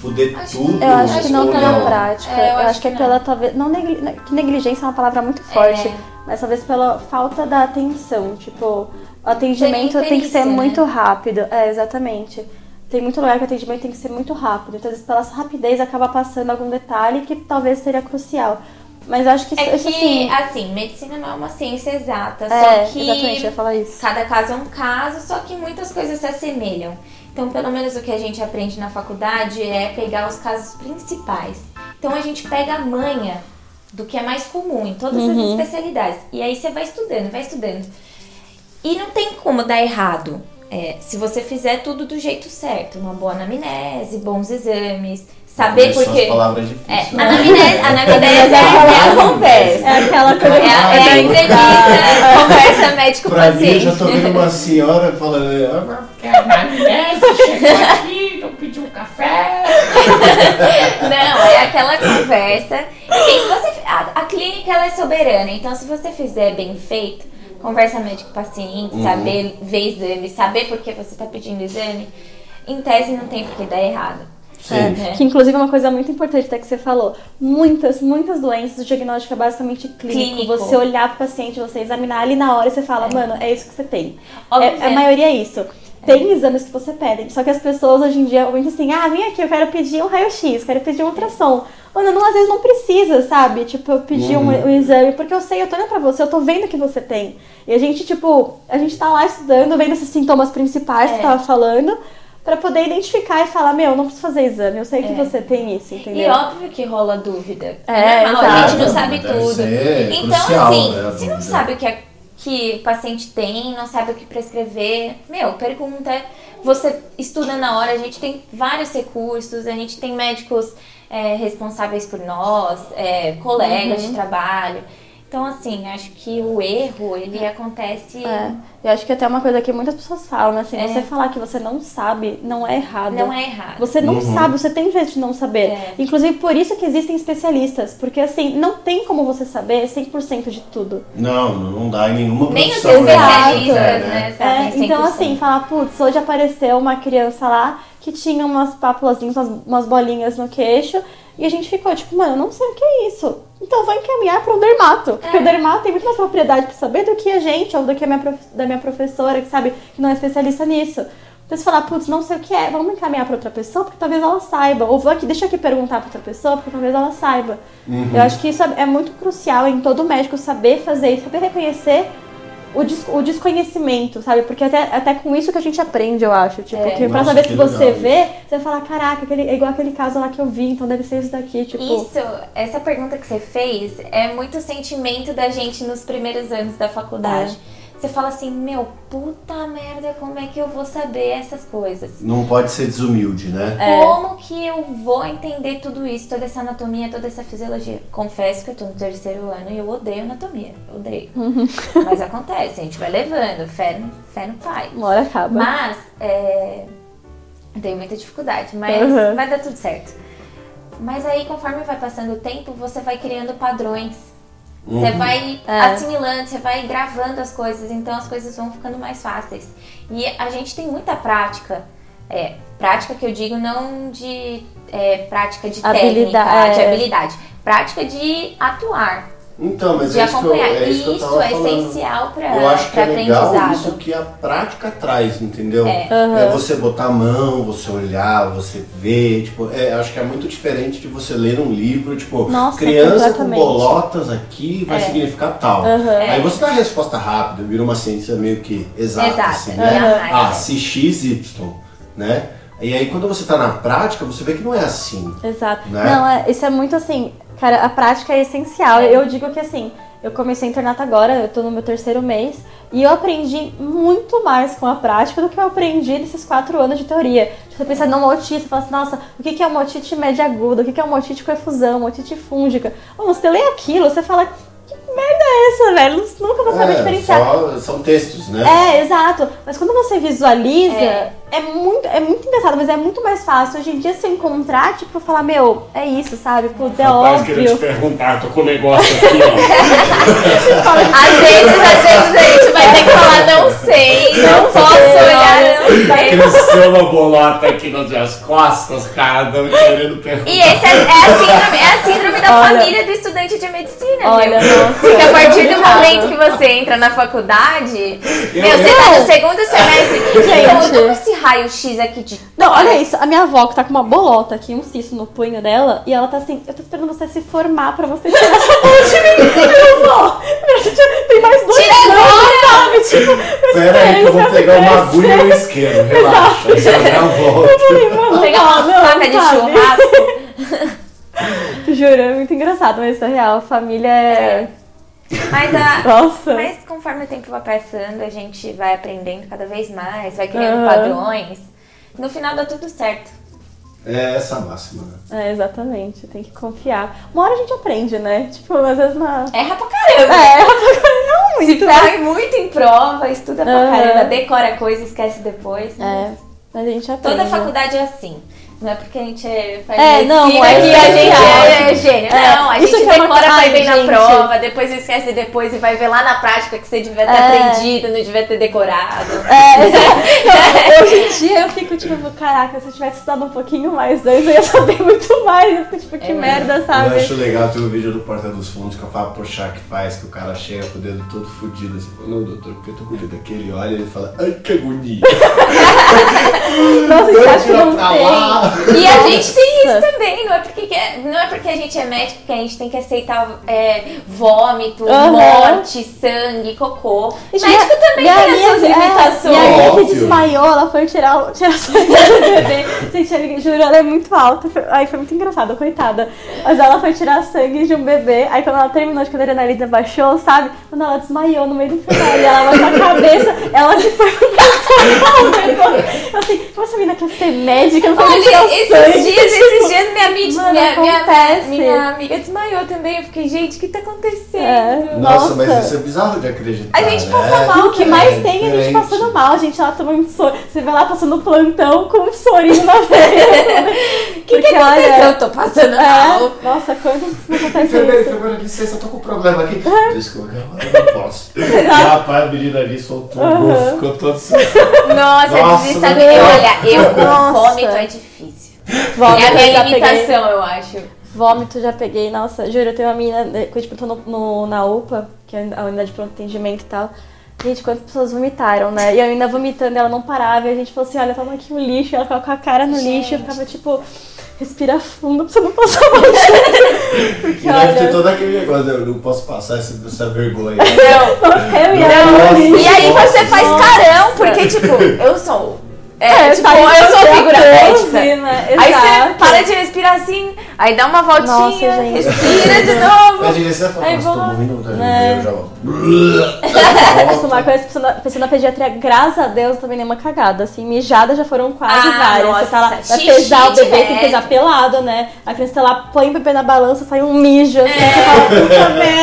fuder Acho- tudo? Eu acho que não ou pela prática. É, eu eu, acho acho que é que pela não. talvez. Não negli- que negligência é uma palavra muito forte. É. Mas talvez pela falta da atenção. Tipo, o atendimento Seria tem que ser né? muito rápido. É, exatamente. Tem muito lugar que o atendimento tem que ser muito rápido. Então, às vezes, pela rapidez, acaba passando algum detalhe que talvez seria crucial. Mas eu acho que É isso que, assim. assim, medicina não é uma ciência exata, É, só que exatamente, eu ia falar isso. cada caso é um caso, só que muitas coisas se assemelham. Então, pelo menos o que a gente aprende na faculdade é pegar os casos principais. Então, a gente pega a manha do que é mais comum em todas Uhum. as especialidades. E aí você vai estudando, vai estudando. E não tem como dar errado. É, se você fizer tudo do jeito certo, uma boa anamnese, bons exames, saber São porque. as palavras É, difíceis. né? anamnese, anamnese é, a conversa. É aquela coisa. É a, é a entrevista, conversa Pra mim, eu médico-paciente. já tô vendo uma senhora falando, "Ah, Que a anamnese chegou aqui, eu pedi um café. Não, é aquela conversa. E se você, a, a clínica ela é soberana, então se você fizer bem feito, conversa médico-paciente, saber ver exame, saber por que você tá pedindo exame, em tese não tem por que dar errado. Sim. É. Que inclusive é uma coisa muito importante até que você falou. Muitas, muitas doenças, o diagnóstico é basicamente clínico. Clínico. Você olhar pro paciente, você examinar ali na hora e você fala, mano, é isso que você tem. É, a é. maioria é isso. Tem exames que você pede, só que as pessoas hoje em dia muito assim, ah, vem aqui, eu quero pedir um raio-x, quero pedir um ultrassom. Mano, não, às vezes não precisa, sabe? Tipo, eu pedi um, um exame, porque eu sei, eu tô olhando pra você, eu tô vendo o que você tem. E a gente, tipo, a gente tá lá estudando, vendo esses sintomas principais que É. você tava falando, pra poder identificar e falar, meu, não preciso fazer exame, eu sei que você tem isso, E entendeu? óbvio que rola dúvida. É, normal, a gente não sabe tudo. Então, crucial, assim, né, se não sabe o que, é, que o paciente tem, não sabe o que prescrever, meu, pergunta. Você estuda na hora, a gente tem vários recursos, a gente tem médicos é, responsáveis por nós, é, colegas Uhum. de trabalho. Então, assim, acho que o erro, ele acontece. É, eu acho que até uma coisa que muitas pessoas falam, assim, É. você falar que você não sabe, não é errado. Não é errado. Você não Uhum. sabe, você tem jeito de não saber. É. Inclusive, por isso que existem especialistas. Porque, assim, não tem como você saber 100% de tudo. Não, não dá em nenhuma Nem os profissão. especialistas, É, né? É, então, 100%. assim, falar, putz, hoje apareceu uma criança lá que tinha umas papulazinhas, umas, umas bolinhas no queixo. E a gente ficou tipo, mano, eu não sei o que é isso. Então vou encaminhar para um dermato. Porque É. o dermato tem muito mais propriedade para saber do que a gente, ou do que a minha, prof- da minha professora, que sabe que não é especialista nisso. Então você falar, putz, não sei o que é, vamos encaminhar pra outra pessoa, porque talvez ela saiba. Ou vou aqui, deixa eu aqui perguntar pra outra pessoa, porque talvez ela saiba. Eu acho que isso é é muito crucial em todo médico saber fazer isso, saber reconhecer o, des- o desconhecimento, sabe? Porque até, até com isso que a gente aprende, eu acho. Tipo, É. que pra Nossa, saber que se você legal vê, você vai falar, caraca, aquele, é igual aquele caso lá que eu vi, então deve ser isso daqui, tipo. Isso, essa pergunta que você fez é muito sentimento da gente nos primeiros anos da faculdade. Você fala assim, meu, puta merda, como é que eu vou saber essas coisas? Não pode ser desumilde, né? Como que eu vou entender tudo isso, toda essa anatomia, toda essa fisiologia? Confesso que eu tô no terceiro ano e eu odeio anatomia. Odeio. Mas acontece, a gente vai levando, fé no, fé no pai. Uma hora acaba. Mas, é, eu tenho muita dificuldade, mas Uhum. vai dar tudo certo. Mas aí, conforme vai passando o tempo, você vai criando padrões. Você Uhum. vai É. assimilando, você vai gravando as coisas, então as coisas vão ficando mais fáceis. E a gente tem muita prática. É, prática que eu digo não de é, prática de Habilidade, técnica, de é. habilidade. Prática de atuar, Então, mas de é isso que eu, acompanhar. é isso que eu isso tava é falando. essencial para Eu acho que é legal isso que a prática traz, entendeu? É. É você botar a mão, você olhar, você ver, tipo, é, acho que é muito diferente de você ler um livro, tipo, Nossa, criança com bolotas aqui vai É. significar tal. Aham. Aí você dá a resposta rápida, vira uma ciência meio que exata, Exata, assim, é né? a Ah, se X, Y, né? E aí quando você tá na prática, você vê que não é assim. Exato. Né? Não, é, isso é muito assim, cara, a prática é essencial. É. Eu digo que assim, eu comecei internato agora, eu tô no meu terceiro mês, e eu aprendi muito mais com a prática do que eu aprendi nesses quatro anos de teoria. Você pensa numa otite, você fala assim, nossa, o que que é uma otite média aguda? O que que é uma otite com efusão? Uma otite fúngica? Ô, você lê aquilo, você fala, que merda é essa, velho? Nunca vou saber É, diferenciar. só- são textos, né? É, exato. Mas quando você visualiza, É. é. muito, é muito engraçado, mas é muito mais fácil hoje em dia se encontrar, tipo, falar, meu, é isso, sabe? Putz, é Rapaz, queria te óbvio. perguntar, tô com um negócio aqui, ó. Às vezes, às vezes a gente vai ter que falar, não sei, não, posso olhar, não sei. Cresceu uma bolota aqui nas minhas costas, cara, não querendo perguntar. E esse é, é a síndrome, é a síndrome da Olha. família do estudante de medicina, Olha, viu? nossa. Porque a partir do momento que você entra na faculdade, meu, você eu- tá no segundo semestre. Então, eu Gente. esse raio-x aqui de. Não, olha isso. A minha avó que tá com uma bolota aqui, um cisto no punho dela, e ela tá assim, eu tô esperando você se formar pra você tirar essa bolota de mim. Meu avó, tem mais dois Tira anos, sabe? Tipo, eu Pera aí que eu vou pegar uma agulha e um isqueiro, relaxa, já já volto. crescer. Mano, Pegar uma não, faca de sabe? churrasco. Juro, é muito engraçado, mas isso é real. A família é. Mas, a, Nossa. mas conforme o tempo vai passando, a gente vai aprendendo cada vez mais, vai criando Aham. padrões. No final dá tudo certo. É essa a máxima, né? É, exatamente. Tem que confiar. Uma hora a gente aprende, né? Tipo, às vezes na. Erra pra caramba. É, não Se muito. vai muito em prova, estuda pra Aham. caramba, decora coisa, esquece depois. É, mas a gente aprende. Toda faculdade é assim. Não é porque a gente é, faz É, não, é que a gente especial. é gênio. É, não, a isso gente que é uma decora, coisa- vai Ai, bem na gente. prova, depois esquece depois e vai ver lá na prática que você devia ter É. aprendido, não devia ter decorado. É. Hoje em dia eu fico tipo, caraca, se eu tivesse estudado um pouquinho mais antes, eu ia saber muito mais. Eu fico tipo, que É. merda, Eu sabe? acho legal ter o vídeo do Porta dos Fundos que o Fábio Porchat faz, que o cara chega com o dedo todo fudido assim, não doutor, porque eu tô com o dedo aqui, ele olha e ele fala, ai que agonia. Nossa, você acha que não tem? lá. E a gente tem isso também, não é porque, que é- não é porque a gente é médico que a gente tem que aceitar é, vômito, Aham. morte, sangue, cocô. Gente, médico minha- também minha tem as amiga- suas é, limitações. Minha amiga que Óbvio. desmaiou, ela foi tirar, o- tirar sangue do bebê. Gente, amiga, juro, ela é muito alta. Ai, foi muito engraçado, coitada. Mas ela foi tirar sangue de um bebê. Aí quando ela terminou, acho que a adrenalina baixou, sabe? Quando ela desmaiou no meio do enfermagem, ela bateu a cabeça, ela se foi Eu assim, como essa menina quer ser médica? Não tirar Olha, esses dias, esses dias minha, amiga- Mano, minha, minha, minha amiga desmaiou também. Eu fiquei, gente, o que tá acontecendo? É. Nossa, Nossa. mas isso é bizarro de acreditar. A gente né? passa mal, E o que mais tem é a gente passando mal, gente. Ela tomando soro. Você vai lá passando plantão com um sorinho na veia. O que, que aconteceu? Eu tô passando mal. É, nossa, quantas vezes não acontece Enfermeira, isso? enfermeira, licença, eu tô com um problema aqui. Desculpa, eu não posso. Rapaz, a menina ali soltou o golfe, ficou todo assim. Nossa, Nossa, meu Olha, eu com Nossa. vômito é difícil. Vômito, é a eu minha já peguei. limitação, eu acho. Vômito já peguei, nossa, juro, eu tenho uma menina, né, que tipo, tô no, no- na UPA, que é a unidade de pronto atendimento e tal. Gente, quantas pessoas vomitaram, né? E eu ainda vomitando, ela não parava. E a gente falou assim: olha, toma aqui o lixo. Ela com a cara no Gente. lixo. Eu ficava tipo, respira fundo pra você não passar mal. Porque E deve ter olha. todo aquele negócio, eu não posso passar essa, essa vergonha. Eu e no Nossa. lixo. E aí você faz carão, porque, tipo, eu sou. É, tipo, faz eu sou figura médica. né? Aí você Exato. para de respirar assim, aí dá uma voltinha, Nossa, gente. respira de novo. Imagina, você fala, Aí nossa, tô morrendo de né? eu já vou. Acostumar com essa pessoa na, pediatria, graças a Deus, também nenhuma cagada. Assim, mijada já foram quase Ah, várias. nossa, Você tá lá, vai xixi pesar o bebê, tem que pesar pelado, né? A criança tá lá, põe o bebê na balança, sai um mijo, assim, É. você fala, puta merda.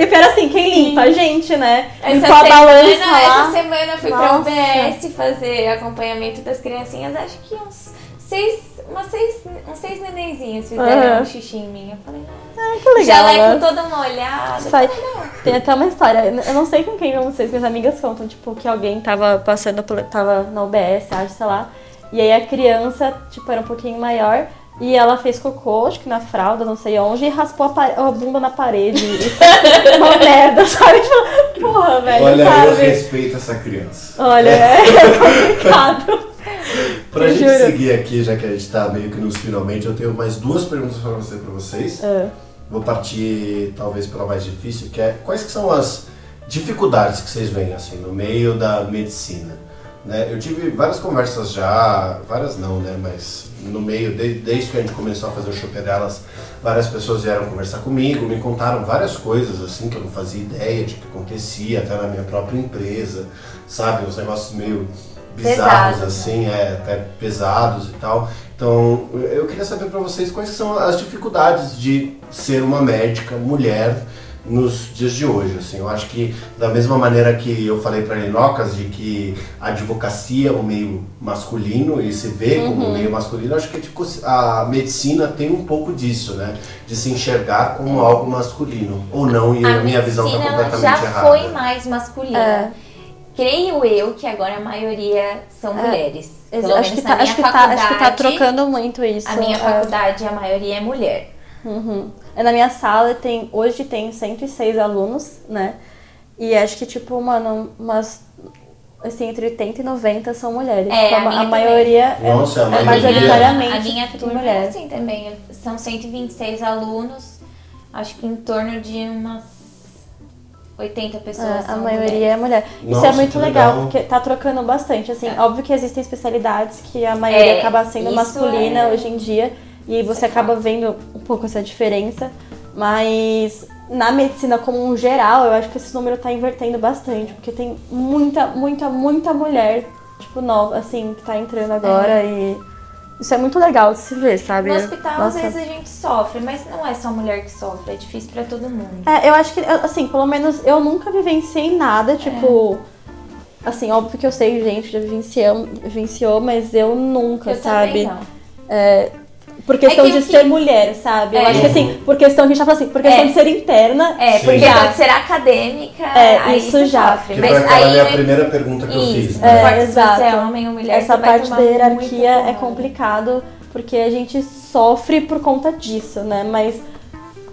E pior assim, quem limpa? A gente, né? Essa Limpou a semana, balança lá. essa semana eu fui pra Nossa. UBS fazer acompanhamento das criancinhas, acho que uns seis, umas seis, uns seis nenenzinhos fizeram Aham. um xixi em mim. Eu falei, Ai, que legal, jaleco né? toda molhada. Sai. Tem até uma história, eu não sei com quem vão vocês, minhas amigas contam, tipo, que alguém tava passando, tava na UBS, acho, sei lá, e aí a criança, tipo, era um pouquinho maior, e ela fez cocô, acho que na fralda, não sei onde, e raspou a, a bunda na parede. e- uma merda, sabe? Tipo, porra, velho, Olha, eu sabe? respeito essa criança. Olha, é complicado. Pra Eu gente juro. seguir aqui, já que a gente tá meio que nos finalmente, eu tenho mais duas perguntas pra você, pra vocês. É. Vou partir talvez pela mais difícil, que é quais que são as dificuldades que vocês veem assim no meio da medicina? Né? Eu tive várias conversas já, várias não, né? Mas no meio, de- desde que a gente começou a fazer o Chopper delas, várias pessoas vieram conversar comigo, me contaram várias coisas assim que eu não fazia ideia de que acontecia, até na minha própria empresa, sabe? Uns negócios meio bizarros Pesados, assim, é, até pesados e tal. Então, eu queria saber para vocês quais são as dificuldades de ser uma médica mulher nos dias de hoje, assim. Eu acho que da mesma maneira que eu falei para Linocas de que a advocacia é um meio masculino e se vê como Uhum. um meio masculino, eu acho que a a medicina tem um pouco disso, né? De se enxergar como algo masculino ou não e a, minha visão está completamente já errada. foi mais masculina. É. Creio eu que agora a maioria são mulheres. Pelo acho, menos que na tá, minha acho, que tá, faculdade. acho que tá trocando muito isso. A minha é. faculdade, a maioria é mulher. Uhum. É, Na minha sala tem, hoje tem 106 alunos, né? E acho que, tipo, mano, umas. Assim, entre 80 e 90 são mulheres. É, Tipo, a a, a maioria é, Nossa, a é maioria. majoritariamente A minha tudo turma é mulher. assim também. São 126 alunos, acho que em torno de umas 80 pessoas. É, a são maioria é mulher. Isso Nossa, é muito legal, legal. porque tá trocando bastante. Assim, É. óbvio que existem especialidades que a maioria É, acaba sendo isso masculina é- hoje em dia. E aí você é acaba vendo um pouco essa diferença. Mas na medicina como um geral, eu acho que esse número tá invertendo bastante. Porque tem muita, muita, muita mulher, tipo, nova, assim, que tá entrando agora. E isso é muito legal de se ver, sabe? No hospital, às Nossa. vezes, a gente sofre, mas não é só mulher que sofre, é difícil pra todo mundo. É, eu acho que, assim, pelo menos eu nunca vivenciei nada, tipo. Assim, óbvio que eu sei, gente, já vivenciou, vivenciou mas eu nunca, Eu sabe? também não. Por questão que de que- ser mulher, sabe? Eu É. acho que assim, por questão, a gente tá falando assim, por questão É. de ser interna. É, Sim. porque Já. pode ser acadêmica, É, aí isso já. sofre. Que Mas foi aquela aí minha né, primeira pergunta que eu fiz. Isso, né? É, você é exato. homem ou mulher, Essa parte da hierarquia é complicado, porque a gente sofre por conta disso, né? Mas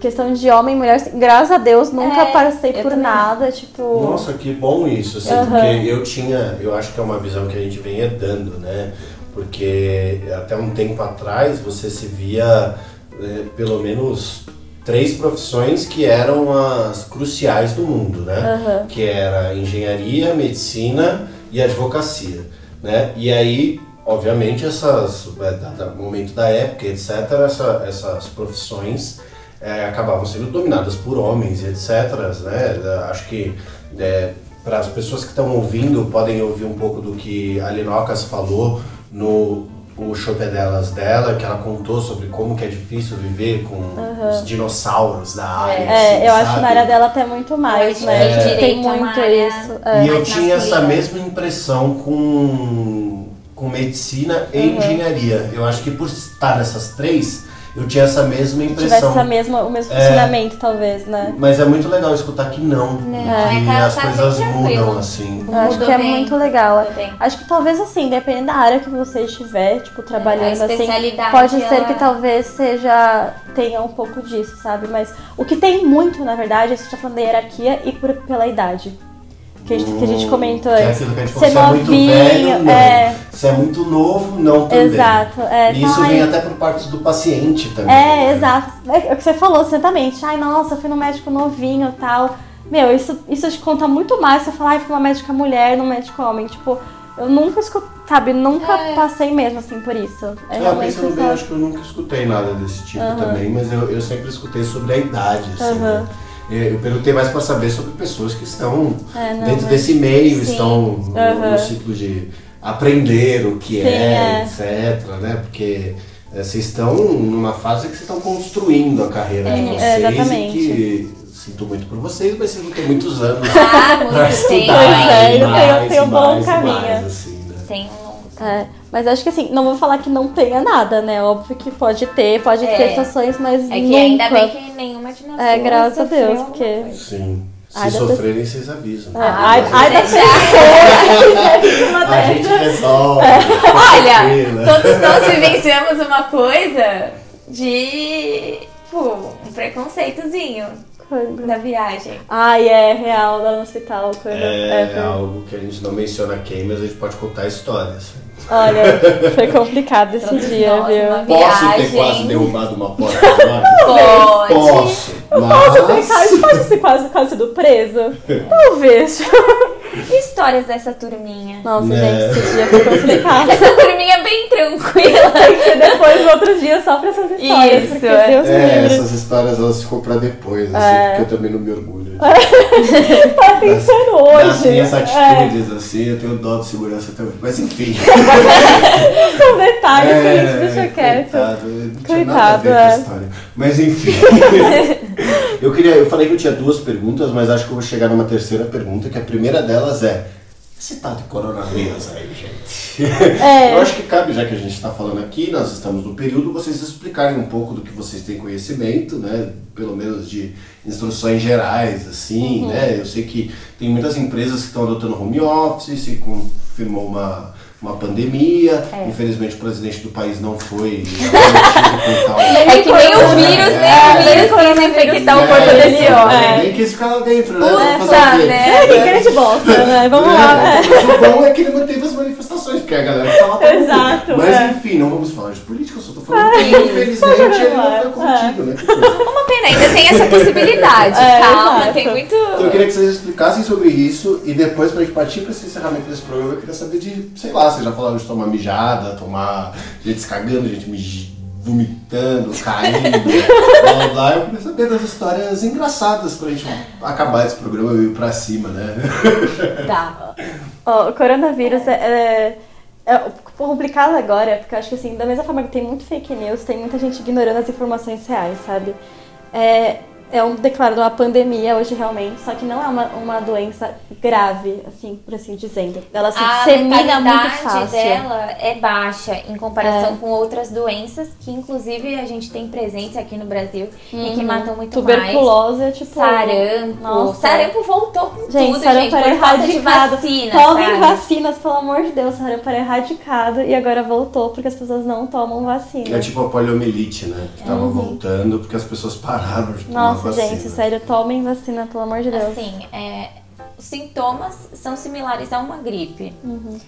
questão de homem e mulher, assim, graças a Deus, nunca É, passei eu por também nada, tipo. Nossa, que bom isso, assim, Aham. porque eu tinha, eu acho que é uma visão que a gente vem herdando, né? Porque até um tempo atrás você se via eh, pelo menos três profissões que eram as cruciais do mundo, né? Aham. Que era engenharia, medicina e advocacia, né? E aí, obviamente, essas, eh, dado o momento da época, etc., essa- essas profissões eh, acabavam sendo dominadas por homens etc., né? Eh, Acho que para as pessoas que estão ouvindo, podem ouvir um pouco do que a Linocas falou no o Chopper delas dela, que ela contou sobre como que é difícil viver com os dinossauros da área. É, assim, eu acho sabe? que na área dela até muito mais, Eu né? acho Tem é uma muito área- isso. é. E eu tinha essa mesma impressão com, com medicina e Uhum. engenharia. Eu acho que por estar nessas três, eu tinha essa mesma Se tivesse impressão. essa mesma, o mesmo É. funcionamento, talvez, né? Mas é muito legal escutar que não, Não, que é, tá- as tá coisas mudam assim. Eu acho Mudou que é bem, muito legal. Acho que talvez assim, dependendo da área que você estiver, tipo, trabalhando assim, pode ser ela- que talvez seja tenha um pouco disso, sabe? Mas o que tem muito, na verdade, é você tá falando da hierarquia e por, pela idade. Que a gente, que a gente comentou Que é antes. aquilo que a gente falou, Ser se é muito velho, não. é. Se é muito novo, não também. Exato, é. E isso Ai, vem até por parte do paciente também. É, né? exato. É o que você falou, certamente. Ai, nossa, eu fui no médico novinho e tal. Meu, isso, isso te conta muito mais se você falar, ai, fui uma médica mulher, num médico homem. Tipo, eu nunca escutei, sabe, nunca É. passei mesmo assim por isso. É Eu realmente pensando bem, acho que eu nunca escutei nada desse tipo Aham. também, mas eu, eu sempre escutei sobre a idade, assim, Aham. né? Eu perguntei mais para saber sobre pessoas que estão É, não, dentro mas- desse meio, Sim. estão no, Aham. no ciclo de aprender o que Sim, é, é. etc, né? Porque é, vocês estão numa fase que vocês estão construindo a carreira de É, vocês exatamente. e que sinto muito por vocês, mas vocês vão ter muitos anos Ah, para muito estudar. Pois é, eu tenho- um bom mais, caminho. mais, assim, né? Tem um longo É, mas acho que assim, não vou falar que não tenha nada, né? Óbvio que pode ter, pode É. ter situações, mas É que nunca. ainda bem que nenhuma de nós É, graças a Deus, porque-. Sim. Se Ai, da sofrerem, vocês avisam. É, ai, Ah, ai da deixa. pessoa que quiser uma A gente dessa. resolve. Olha, tranquila. todos nós vivenciamos uma coisa de. Tipo, um preconceitozinho Quando? na viagem. Ai, é real, lá no hospital. Quando... É, foi- algo que a gente não menciona quem, mas a gente pode contar histórias. Olha, foi complicado esse Todos dia, viu? Posso ter quase derrubado uma porta? Pode. Posso, Posso ter quase, mas... pode ser quase, quase sido preso? Talvez. Histórias dessa turminha. Nossa, Né. gente, esse dia foi complicado. Essa turminha é bem tranquila. Tem que ser depois, no outro dia, só pra essas histórias. Isso, porque é. Deus me É, livre. essas histórias elas ficam pra depois, assim, É. porque eu também não me orgulho. Tá pensando Nas hoje. minhas É, atitudes, assim, eu tenho dó de segurança também. Mas enfim. são detalhes que a É, gente deixa quieto. Coitado, não tinha nada a Coitado, ver com a é. história. Mas enfim. Eu queria, eu falei que eu tinha duas perguntas, mas acho que eu vou chegar numa terceira pergunta, que a primeira delas é. Esse tal de coronavírus aí, gente. É. Eu acho que cabe, já que a gente está falando aqui, nós estamos no período, vocês explicarem um pouco do que vocês têm conhecimento, né? Pelo menos de instruções gerais, assim, Uhum. né? Eu sei que tem muitas empresas que estão adotando home office, se confirmou uma, uma pandemia. É. Infelizmente o presidente do país não foi tal. É que nem o vírus, nem o vírus quis infectar o corpo É, desse então, homem. Nem quis ficar lá dentro, né? Puta Vamos fazer o quê? merda. É, que grande bosta, né? Vamos lá. É, É. o bom é que ele manteve as porque a galera tá lá pra ouvir. Exato, Mas é. enfim, não vamos falar de política, eu só tô falando que infelizmente ele não foi cometido, né? Que coisa. Uma pena, ainda tem essa possibilidade. É, Calma, exato. tem muito. Então eu queria que vocês explicassem sobre isso e depois pra gente partir pra esse encerramento desse programa, eu queria saber de, sei lá, vocês já falaram de tomar mijada, tomar gente se cagando, gente mij- vomitando, caindo, blá blá. Eu queria saber das histórias engraçadas pra gente acabar esse programa e ir pra cima, né? Tá. O coronavírus é, é, é complicado agora, porque eu acho que assim, da mesma forma que tem muito fake news, tem muita gente ignorando as informações reais, sabe? É, é um declarado uma pandemia hoje realmente, só que não é uma, uma doença grave, assim, por assim dizendo. Ela se A dissemina muito fácil. dela é baixa em comparação É. com outras doenças que inclusive a gente tem presente aqui no Brasil e que Uhum. matam muito Tuberculose é tipo. mais. Sarampo. Nossa. Sarampo voltou com Gente, tudo, sarampo gente, era por falta de erradicado. vacina, Tomem sabe? vacinas, pelo amor de Deus. Sarampo era erradicado e agora voltou porque as pessoas não tomam vacina. É tipo a poliomielite, né? Que tava voltando porque as pessoas pararam de tomar Uhum. Nossa, gente, sério, tomem vacina, pelo amor de Deus. Assim, é, os sintomas são similares a uma gripe. Uhum.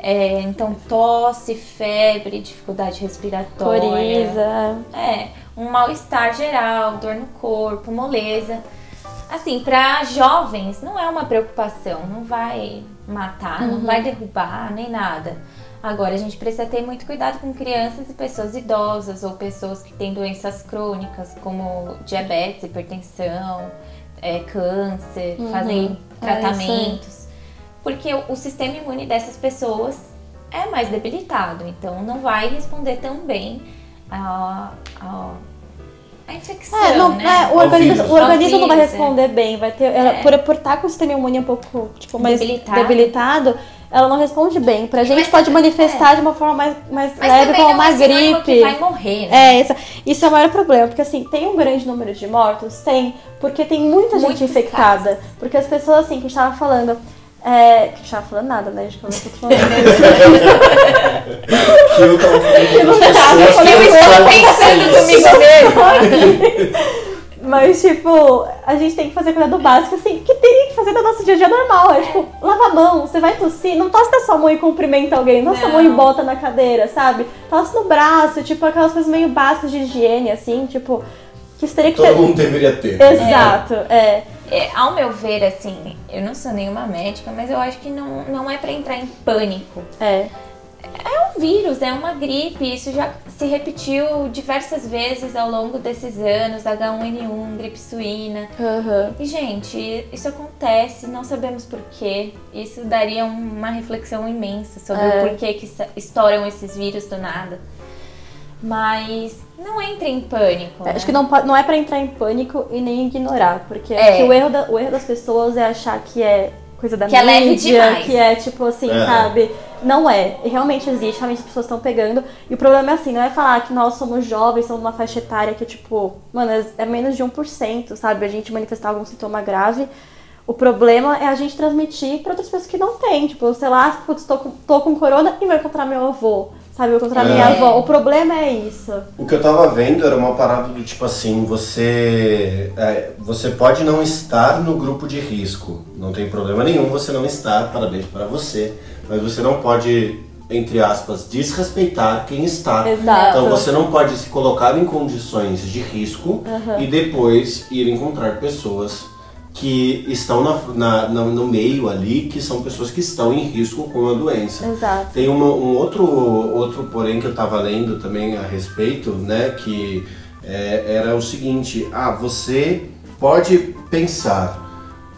É, então, tosse, febre, dificuldade respiratória. Coriza. É, um mal-estar geral, dor no corpo, moleza. Assim, para jovens não é uma preocupação, não vai matar, Uhum. não vai derrubar, nem nada. Agora, a gente precisa ter muito cuidado com crianças e pessoas idosas ou pessoas que têm doenças crônicas, como diabetes, hipertensão, é, câncer, Uhum. fazem É, tratamentos. Porque o, sistema imune dessas pessoas é mais debilitado, então não vai responder tão bem a, a, a infecção, É, não, né? é, o organismo, o organismo não vai vírus, responder bem. Vai ter, ela- É. por, por estar com o sistema imune um pouco tipo, mais Debilitado. debilitado. Ela não responde bem. Pra gente Mas pode manifestar de uma forma mais, mais Mas leve, como uma é sinônimo gripe. que vai morrer, né? É, isso, isso é o maior problema, porque assim, tem um grande número de mortos? Tem, porque tem muita gente Muitos infectada. Porque as pessoas, assim, que a gente tava falando. É, que a gente tava falando nada, né? A gente começou falando. Que eu tava falando Eu estou sabem pensando comigo mesmo. Mas, tipo, a gente tem que fazer cuidado básico, assim, que teria que fazer da nosso dia a dia normal. É tipo, lava a mão, você vai tossir, não tosse da sua mão e cumprimenta alguém, não tosse a mão e Não. bota na cadeira, sabe? Tosse no braço, tipo, aquelas coisas meio básicas de higiene, assim, tipo, que isso teria que Todo ter. mundo deveria ter. Exato, é. É, ao meu ver, assim, eu não sou nenhuma médica, mas eu acho que não, não é pra entrar em pânico. É. É um vírus, é uma gripe, isso já se repetiu diversas vezes ao longo desses anos, H1N1, gripe suína. Aham. E, gente, isso acontece, não sabemos por quê. Isso daria uma reflexão imensa sobre É. o porquê que estouram esses vírus do nada. Mas não entre em pânico. É, né? Acho que não, não é pra entrar em pânico e nem ignorar, porque É. acho que o, erro da- o erro das pessoas é achar que é coisa da Que é leve mídia, demais. que é tipo assim, É. sabe? Não é. Realmente existe, realmente as pessoas estão pegando. E o problema é assim, não é falar que nós somos jovens, somos uma faixa etária que, tipo, mano, é- é menos de 1%, sabe? A gente manifestar algum sintoma grave. O problema é a gente transmitir pra outras pessoas que não têm. Tipo, sei lá, putz, tô com, tô com corona e vou encontrar meu avô. Sabe, vou encontrar É. minha avó. O problema é isso. O que eu tava vendo era uma parada do tipo assim, você é, você pode não estar no grupo de risco, não tem problema nenhum você não estar, parabéns para você, mas você não pode, entre aspas, desrespeitar quem está. Exato. Então você não pode se colocar em condições de risco e depois ir encontrar pessoas que estão na, na- no, meio ali, que são pessoas que estão em risco com a doença. Exato. Tem uma- um outro, outro porém que eu tava lendo também a respeito, né, que é, era o seguinte, ah, você pode pensar,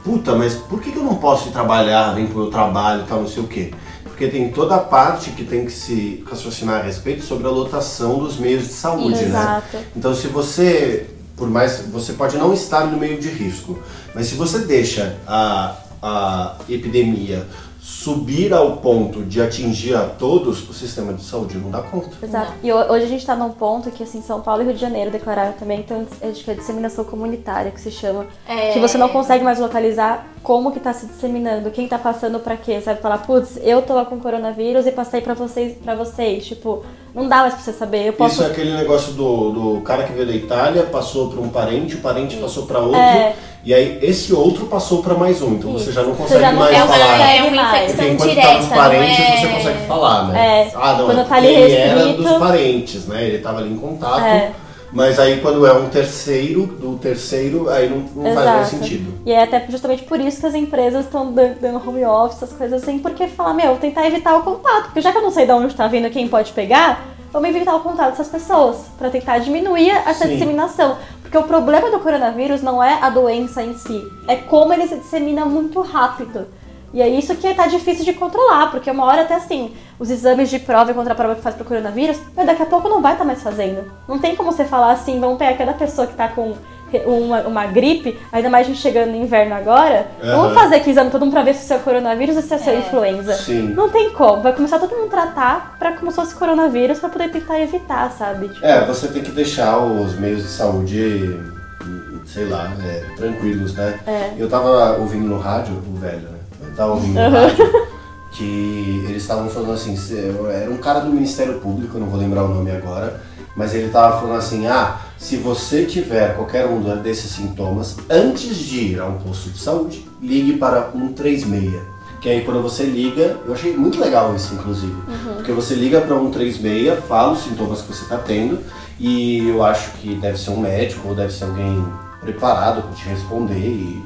puta, mas por que, que eu não posso ir trabalhar, vem pro meu trabalho e tal, não sei o quê? Porque tem toda a parte que tem que se raciocinar a respeito sobre a lotação dos meios de saúde, né? Exato. Então se você, por mais, você pode não estar no meio de risco, mas se você deixa a, a epidemia subir ao ponto de atingir a todos, o sistema de saúde não dá conta. Exato. E ho- hoje a gente tá num ponto que, assim, São Paulo e Rio de Janeiro declararam também, então, acho que é disseminação comunitária que se chama. É. Que você não consegue mais localizar como que tá se disseminando, quem tá passando pra quê, sabe? Falar, putz, eu tô com coronavírus e passei pra vocês, pra vocês. Tipo, não dá mais pra você saber. Eu posso. Isso é aquele negócio do, do cara que veio da Itália, passou para um parente, o parente passou para outro, É. e aí esse outro passou para mais um. Então você Isso. já não Você consegue já não mais É uma, falar. é uma infecção Porque enquanto direta, tá nos parentes, é... você consegue falar, né? É, Ah, não, quando é tá ele era dos parentes, né? Ele tava ali em contato. É. Mas aí quando é um terceiro, do terceiro, aí não, não faz mais sentido. E é até justamente por isso que as empresas estão dando home office, essas coisas assim, porque falar, meu, tentar evitar o contato. Porque já que eu não sei de onde tá vindo quem pode pegar, vamos evitar o contato dessas pessoas, pra tentar diminuir essa Sim. disseminação. Porque o problema do coronavírus não é a doença em si, é como ele se dissemina muito rápido. E é isso que tá difícil de controlar, porque uma hora até assim, os exames de prova e contra-prova que faz pro coronavírus, mas daqui a pouco não vai estar mais fazendo. Não tem como você falar assim, vamos pegar cada pessoa que tá com uma, uma gripe, ainda mais a gente chegando no inverno agora, Aham. vamos fazer aqui exame todo mundo pra ver se o seu é coronavírus ou se é seu influenza. Sim. Não tem como, vai começar todo mundo tratar pra como se fosse coronavírus pra poder tentar evitar, sabe? Tipo, É, você tem que deixar os meios de saúde, sei lá, é, tranquilos, né? É. Eu tava ouvindo no rádio, o velho, né? Eu tava ouvindo no rádio que eles estavam falando assim, era um cara do Ministério Público, não vou lembrar o nome agora, mas ele tava falando assim, ah, se você tiver qualquer um desses sintomas, antes de ir a um posto de saúde, ligue para 136. Que aí quando você liga, eu achei muito legal isso, inclusive. Porque você liga para 136, fala os sintomas que você está tendo, e eu acho que deve ser um médico ou deve ser alguém preparado para te responder e,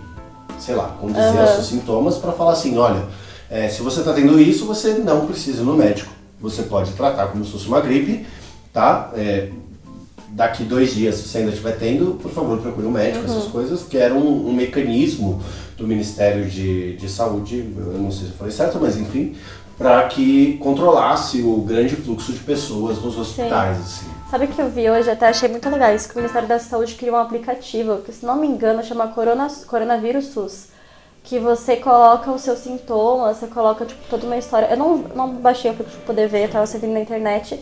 sei lá, condizer Aham. os seus sintomas para falar assim, olha, é, se você está tendo isso, você não precisa ir no médico. Você pode tratar como se fosse uma gripe, tá? É, daqui dois dias, se você ainda estiver tendo, por favor, procure um médico, essas coisas, que era um, um mecanismo do Ministério de, de Saúde, eu não sei se eu falei certo, mas enfim, para que controlasse o grande fluxo de pessoas nos hospitais, assim. Sabe o que eu vi hoje? Até achei muito legal isso, que o Ministério da Saúde criou um aplicativo, que se não me engano chama Corona, Coronavírus SUS. Que você coloca os seus sintomas, você coloca tipo, toda uma história. Eu não, não baixei pra poder ver, eu tava sempre na internet.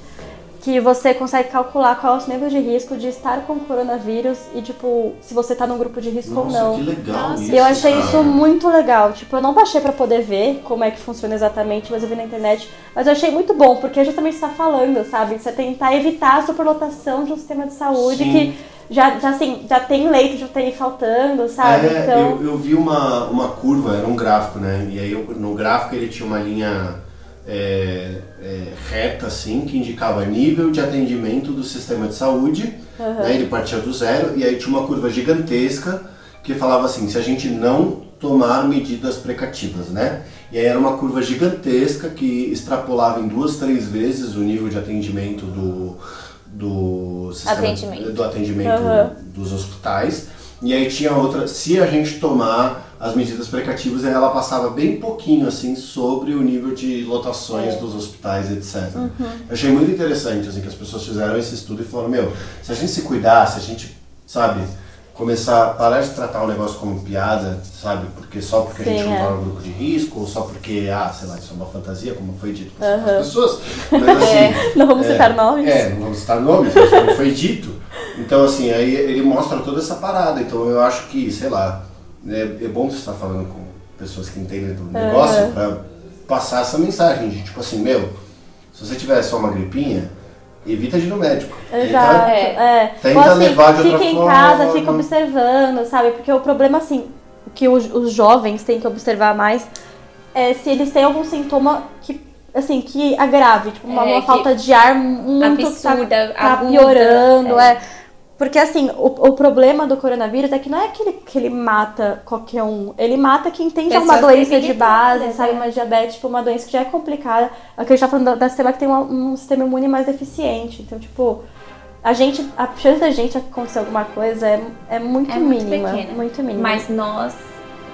Que você consegue calcular qual é o seu nível de risco de estar com coronavírus e, tipo, se você tá num grupo de risco ou Nossa, não. que legal Nossa, isso, E eu achei cara. isso muito legal. Tipo, eu não baixei pra poder ver como é que funciona exatamente, mas eu vi na internet. Mas eu achei muito bom, porque é justamente está falando, sabe? Você tentar evitar a superlotação de um sistema de saúde Sim. que já, já, assim, já tem leito de UTI faltando, sabe? É, então, eu, eu vi uma, uma curva, era um gráfico, né? E aí eu- no gráfico ele tinha uma linha é, é, reta, assim, que indicava nível de atendimento do sistema de saúde. Né? Ele partia do zero e aí tinha uma curva gigantesca que falava assim, se a gente não tomar medidas precativas, né? E aí era uma curva gigantesca que extrapolava em duas, três vezes o nível de atendimento do, do sistema Atendimento. do atendimento Aham. dos hospitais. E aí tinha outra, se a gente tomar as medidas precativas, ela passava bem pouquinho assim sobre o nível de lotações dos hospitais, etc. Eu achei muito interessante assim que as pessoas fizeram esse estudo e falaram, meu, se a gente se cuidar, se a gente, sabe, começar a parar de tratar o negócio como piada, sabe, porque só porque a gente Sim, não é. tá no grupo de risco, ou só porque, ah, sei lá, isso é uma fantasia, como foi dito por as pessoas, mas assim... não vamos É, citar nomes. É, não vamos citar nomes, mas como foi dito. Então, assim, aí ele mostra toda essa parada. Então, eu acho que, sei lá, é, é bom você estar falando com pessoas que entendem do negócio pra passar essa mensagem de, tipo assim, meu, se você tiver só uma gripinha, evita de ir no médico. Exato. Tenta- É. tenta Ou assim, levar de fica outra em forma. casa, fica observando, sabe? Porque o problema, assim, o que os, os jovens têm que observar mais é se eles têm algum sintoma que, assim, que agrave, tipo, uma, É, uma falta de ar muito absurda, tá, tá aguda, piorando, é. é. Porque assim, o, o problema do coronavírus é que não é que ele, que ele mata qualquer um. Ele mata quem tem já uma doença de base, debilitadas, sabe? Uma diabetes, tipo, uma doença que já é complicada. Aqui a gente tá falando da, sistema que tem uma- um sistema imune mais deficiente. Então, tipo, a gente, a chance da gente acontecer alguma coisa é, é muito É muito mínima. pequena. muito mínima. Mas nós,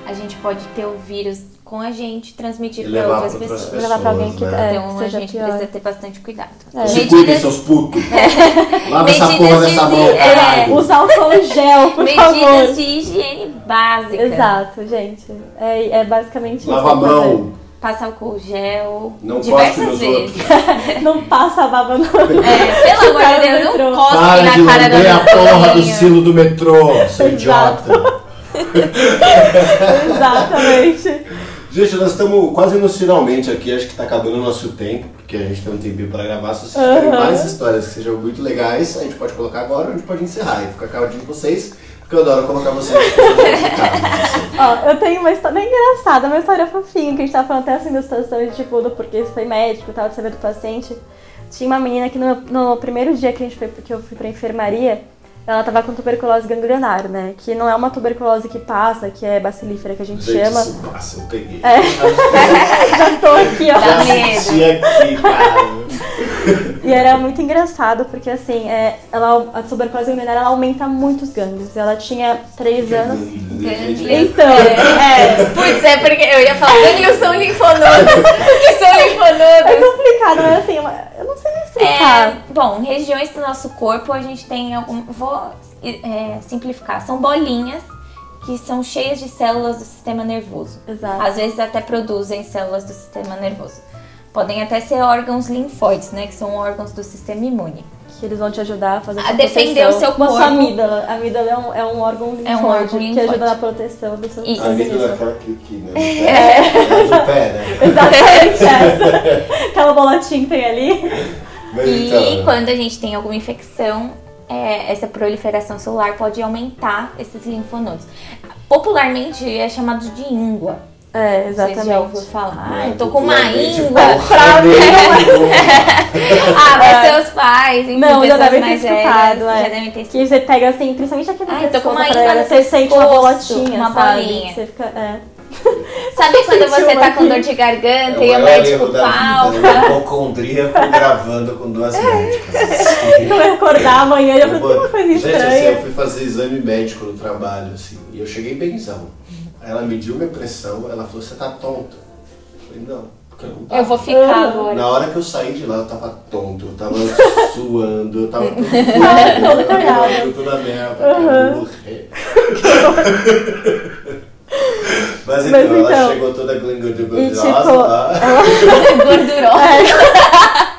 a gente pode ter o vírus com a gente, transmitir para outras pra outras pessoas. Levar pra alguém que pessoas, é, né? Então a seja gente pior. precisa ter bastante cuidado. É. Se cuidem, seus putos. Lava essa porra dessa de- mão, é. Usar álcool gel, por medidas favor. de higiene básica. Exato, gente. É, é basicamente isso. Lava a mão. Passar álcool gel Não diversas vezes. Não passa a baba no. É, pelo amor de Deus, metrô. não cospe Para de na cara da a porra do silo do metrô, seu Exato. idiota. Exatamente. Gente, nós estamos quase nos finalmente aqui, acho que está acabando o nosso tempo, porque a gente tem um tempinho para gravar. Se vocês tiverem Aham. mais histórias que sejam muito legais, a gente pode colocar agora ou a gente pode encerrar. E fica cara de vocês, porque eu adoro colocar vocês assim. Ó, eu tenho uma história bem engraçada, uma história fofinha, que a gente tava falando até assim da situação de tipo, do porquê foi médico e tal, de saber do paciente. Tinha uma menina que no, no primeiro dia que a gente foi, que eu fui pra enfermaria, ela tava com tuberculose ganglionar, né? Que não é uma tuberculose que passa, que é bacilífera que a gente, Gente, chama. isso passa, eu peguei. É. Já tô aqui, ó. Já assisti aqui, cara. E era muito engraçado, porque assim, é, ela, a tuberculose ganglionar ela aumenta muito os gânglios. Ela tinha 3 anos. Gânglios. Então, é, Putz, é porque eu ia falar, gânglios são linfonodos. Que são é linfonodos? complicado, mas assim, eu não sei explicar. É, bom, regiões do nosso corpo a gente tem algum. Vou é, simplificar. São bolinhas que são cheias de células do sistema nervoso. Exato. Às vezes até produzem células do sistema nervoso. Podem até ser órgãos linfóides, né? Que são órgãos do sistema imune. Que eles vão te ajudar a fazer A defender proteção. o seu Como a sua corpo. amígdala. A amígdala é um, é um órgão linfóide É um órgão que linfóide. ajuda na proteção do seu Isso. A amígdala é organismo. aquela que aqui, né? É. do pé, né? Exatamente essa. Aquela bolotinha que tem ali. E então, quando a gente tem alguma infecção, é, essa proliferação celular pode aumentar esses linfonodos. Popularmente é chamado de íngua. É, Você já ouviu exatamente. falar? Ah, eu tô com uma popularmente, íngua. porra, nenhuma. Ah, mas seus pais, enfim, Não, já pessoas devem ter mais escutado, velhas, é. já devem ter Que você pega assim, principalmente aqui no Ai, tô com uma íngua Você sente uma bolotinha, uma sabe? bolinha. Você fica, é. Sabe quando Sentiu você tá com dor de garganta É e o maior médico palpa? né? Hipocondríaco gravando com duas médicas. assim. Não vai acordar amanhã e eu Eu falei, uma coisa Gente, assim, eu estranha. fui fazer exame médico no trabalho, assim, e eu cheguei benzão. Aí ela mediu minha pressão, ela falou, você tá tonto? Eu falei, não, porque eu não tava. Eu vou ficar Ah. agora. Na hora que eu saí de lá, eu tava tonto, eu tava suando, eu tava tudo todo cagado. eu tô na merda, cara, eu morrer. Mas então, Mas ela então- chegou toda glingosa E, tipo, lá. Gordurosa.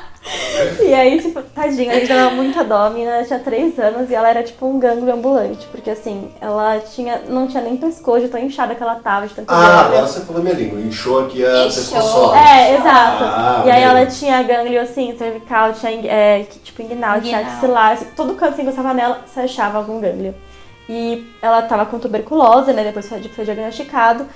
E aí tipo, tadinha, a gente dava muita dó. A menina tinha 3 anos e ela era tipo um gânglio ambulante. Porque assim, ela tinha, não tinha nem pescoço, de tão inchada que ela tava, de tanto Ah, agora você falou minha língua. Inchou aqui a pescoçola. É, exato. Ah, e aí ok. ela tinha gânglio assim, cervical, tinha é, tipo inguinal, tinha axilar, assim, todo canto que você encostava nela, você achava algum gânglio. E ela tava com tuberculose, né? Depois foi, foi diagnosticado.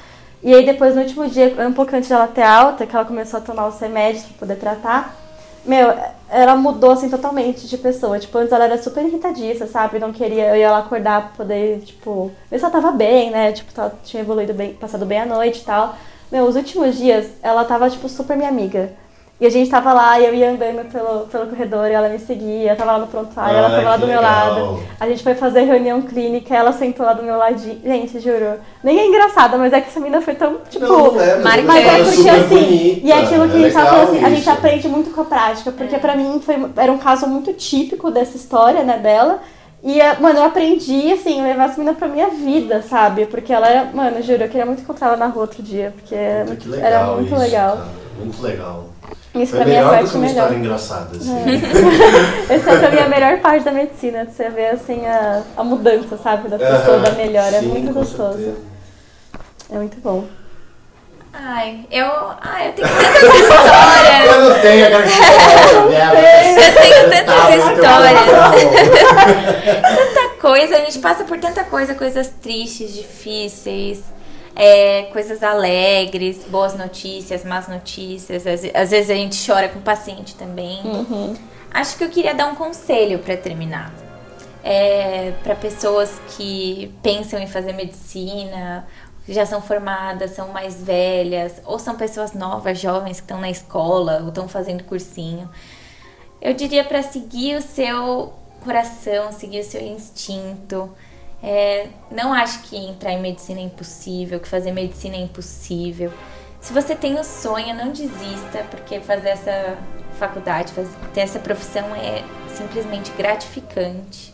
E aí depois no último dia, um pouco antes dela ter alta, que ela começou a tomar os remédios pra poder tratar, meu, ela mudou assim totalmente de pessoa. Tipo, antes ela era super irritadiça, sabe? Não queria, eu ia lá acordar pra poder, tipo, ver se ela tava bem, né? Tipo, ela tinha evoluído bem, passado bem a noite e tal. Meu, os últimos dias ela tava, tipo, super minha amiga. E a gente tava lá, e eu ia andando pelo, pelo corredor e ela me seguia, eu tava lá no prontuário, ela tava lá do meu legal. lado. A gente foi fazer reunião clínica, ela sentou lá do meu ladinho. Gente, juro. Nem é engraçada, mas é que essa menina foi tão, tipo. Não, não é, Marcante. mas é ela porque super assim, bonita, e é aquilo que é a gente tava falando assim, a gente aprende muito com a prática, porque pra mim foi, era um caso muito típico dessa história, né, dela. E, é, mano, eu aprendi, assim, levar essa menina pra minha vida, sabe? Porque ela era, mano, juro, eu queria muito encontrar ela na rua outro dia, porque era Puta, que muito, legal era muito isso, legal. cara. Muito legal. Isso Foi pra mim é a parte que uma melhor. história engraçada, assim. Essa é pra mim a melhor parte da medicina, de você ver, assim, a, a mudança, sabe? Da pessoa, da melhora. É Sim, muito com gostoso. certeza. É muito bom. Ai, eu. Ai, eu tenho tantas histórias. Eu não tenho aquela história. Eu tenho tantas histórias. Tanta coisa, a gente passa por tanta coisa, coisas tristes, difíceis, é, coisas alegres, boas notícias, más notícias. Às, às vezes a gente chora com o paciente também. Acho que eu queria dar um conselho para terminar. É, para pessoas que pensam em fazer medicina, já são formadas, são mais velhas, ou são pessoas novas, jovens que estão na escola ou estão fazendo cursinho. Eu diria para seguir o seu coração, seguir o seu instinto. É, não acho que entrar em medicina é impossível, que fazer medicina é impossível. Se você tem o sonho, não desista, porque fazer essa faculdade, fazer, ter essa profissão é simplesmente gratificante.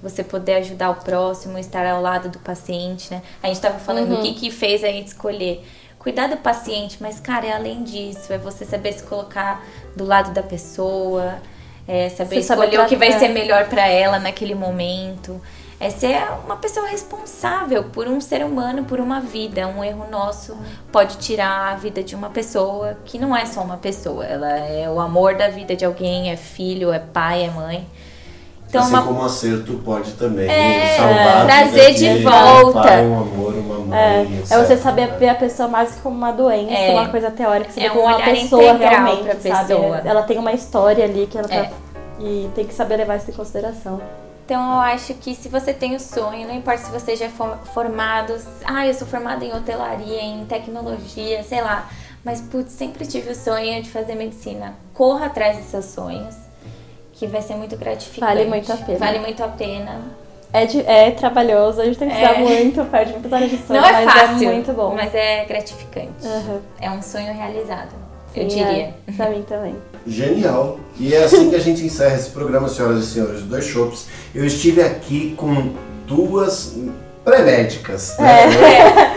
Você poder ajudar o próximo, estar ao lado do paciente, né? A gente estava falando o que, que fez a gente escolher. Cuidar do paciente, mas, cara, é além disso. É você saber se colocar do lado da pessoa, é saber Você escolher o que vai ser melhor para ela naquele momento. É ser uma pessoa responsável por um ser humano, por uma vida. Um erro nosso pode tirar a vida de uma pessoa que não é só uma pessoa. Ela é o amor da vida de alguém, é filho, é pai, é mãe. Então, assim uma como um acerto pode também É, salvar trazer de um volta. pai, um amor, uma É, mãe, é você etc, saber né? ver a pessoa mais como uma doença, É. uma coisa teórica, você É um como uma olhar pessoa realmente, pra sabe? pessoa. Ela tem uma história ali que ela tá... É. E tem que saber levar isso em consideração. Então eu acho que se você tem o sonho, não importa se você já é for- formado, ah, eu sou formada em hotelaria, em tecnologia, sei lá, mas putz, sempre tive o sonho de fazer medicina. Corra atrás dos seus sonhos, que vai ser muito gratificante. Vale muito a pena. Vale muito a pena. É, de- é trabalhoso, a gente tem que É. estudar muito, perde muitas horas de sono, não é mas fácil, é muito bom. mas é gratificante. Aham. É um sonho realizado, eu Sim, diria. É, pra mim também. Genial. E é assim que a gente encerra esse programa, senhoras e senhores do Dois Shops. Eu estive aqui com duas pré-médicas. Né?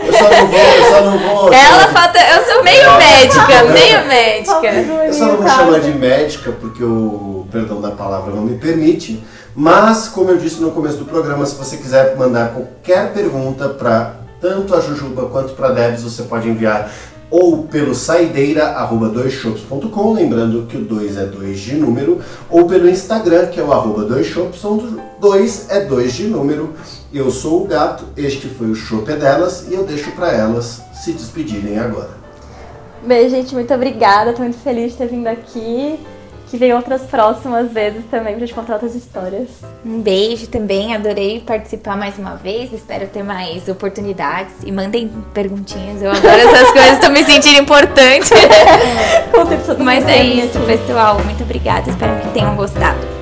Eu só não vou, eu só não vou. Ela falta. Eu sou meio médica, meio médica. Eu só não vou chamar de médica porque o perdão da palavra não me permite. Mas, como eu disse no começo do programa, se você quiser mandar qualquer pergunta para tanto a Jujuba quanto para a Debs, você pode enviar ou pelo saideira@doisshops.com, lembrando que o 2 é 2 de número, ou pelo Instagram, que é o arroba doisshops, onde 2 é 2 de número. Eu sou o Gato, este foi o Chopp é delas e eu deixo para elas se despedirem agora. Beijo, gente, muito obrigada. Tô muito feliz de ter vindo aqui. Que venham outras próximas vezes também pra te contar outras histórias. Um beijo também, adorei participar mais uma vez. Espero ter mais oportunidades. E mandem perguntinhas, eu adoro essas coisas, tô me sentindo importante. Mas é isso, pessoal. Muito obrigada, espero que tenham gostado.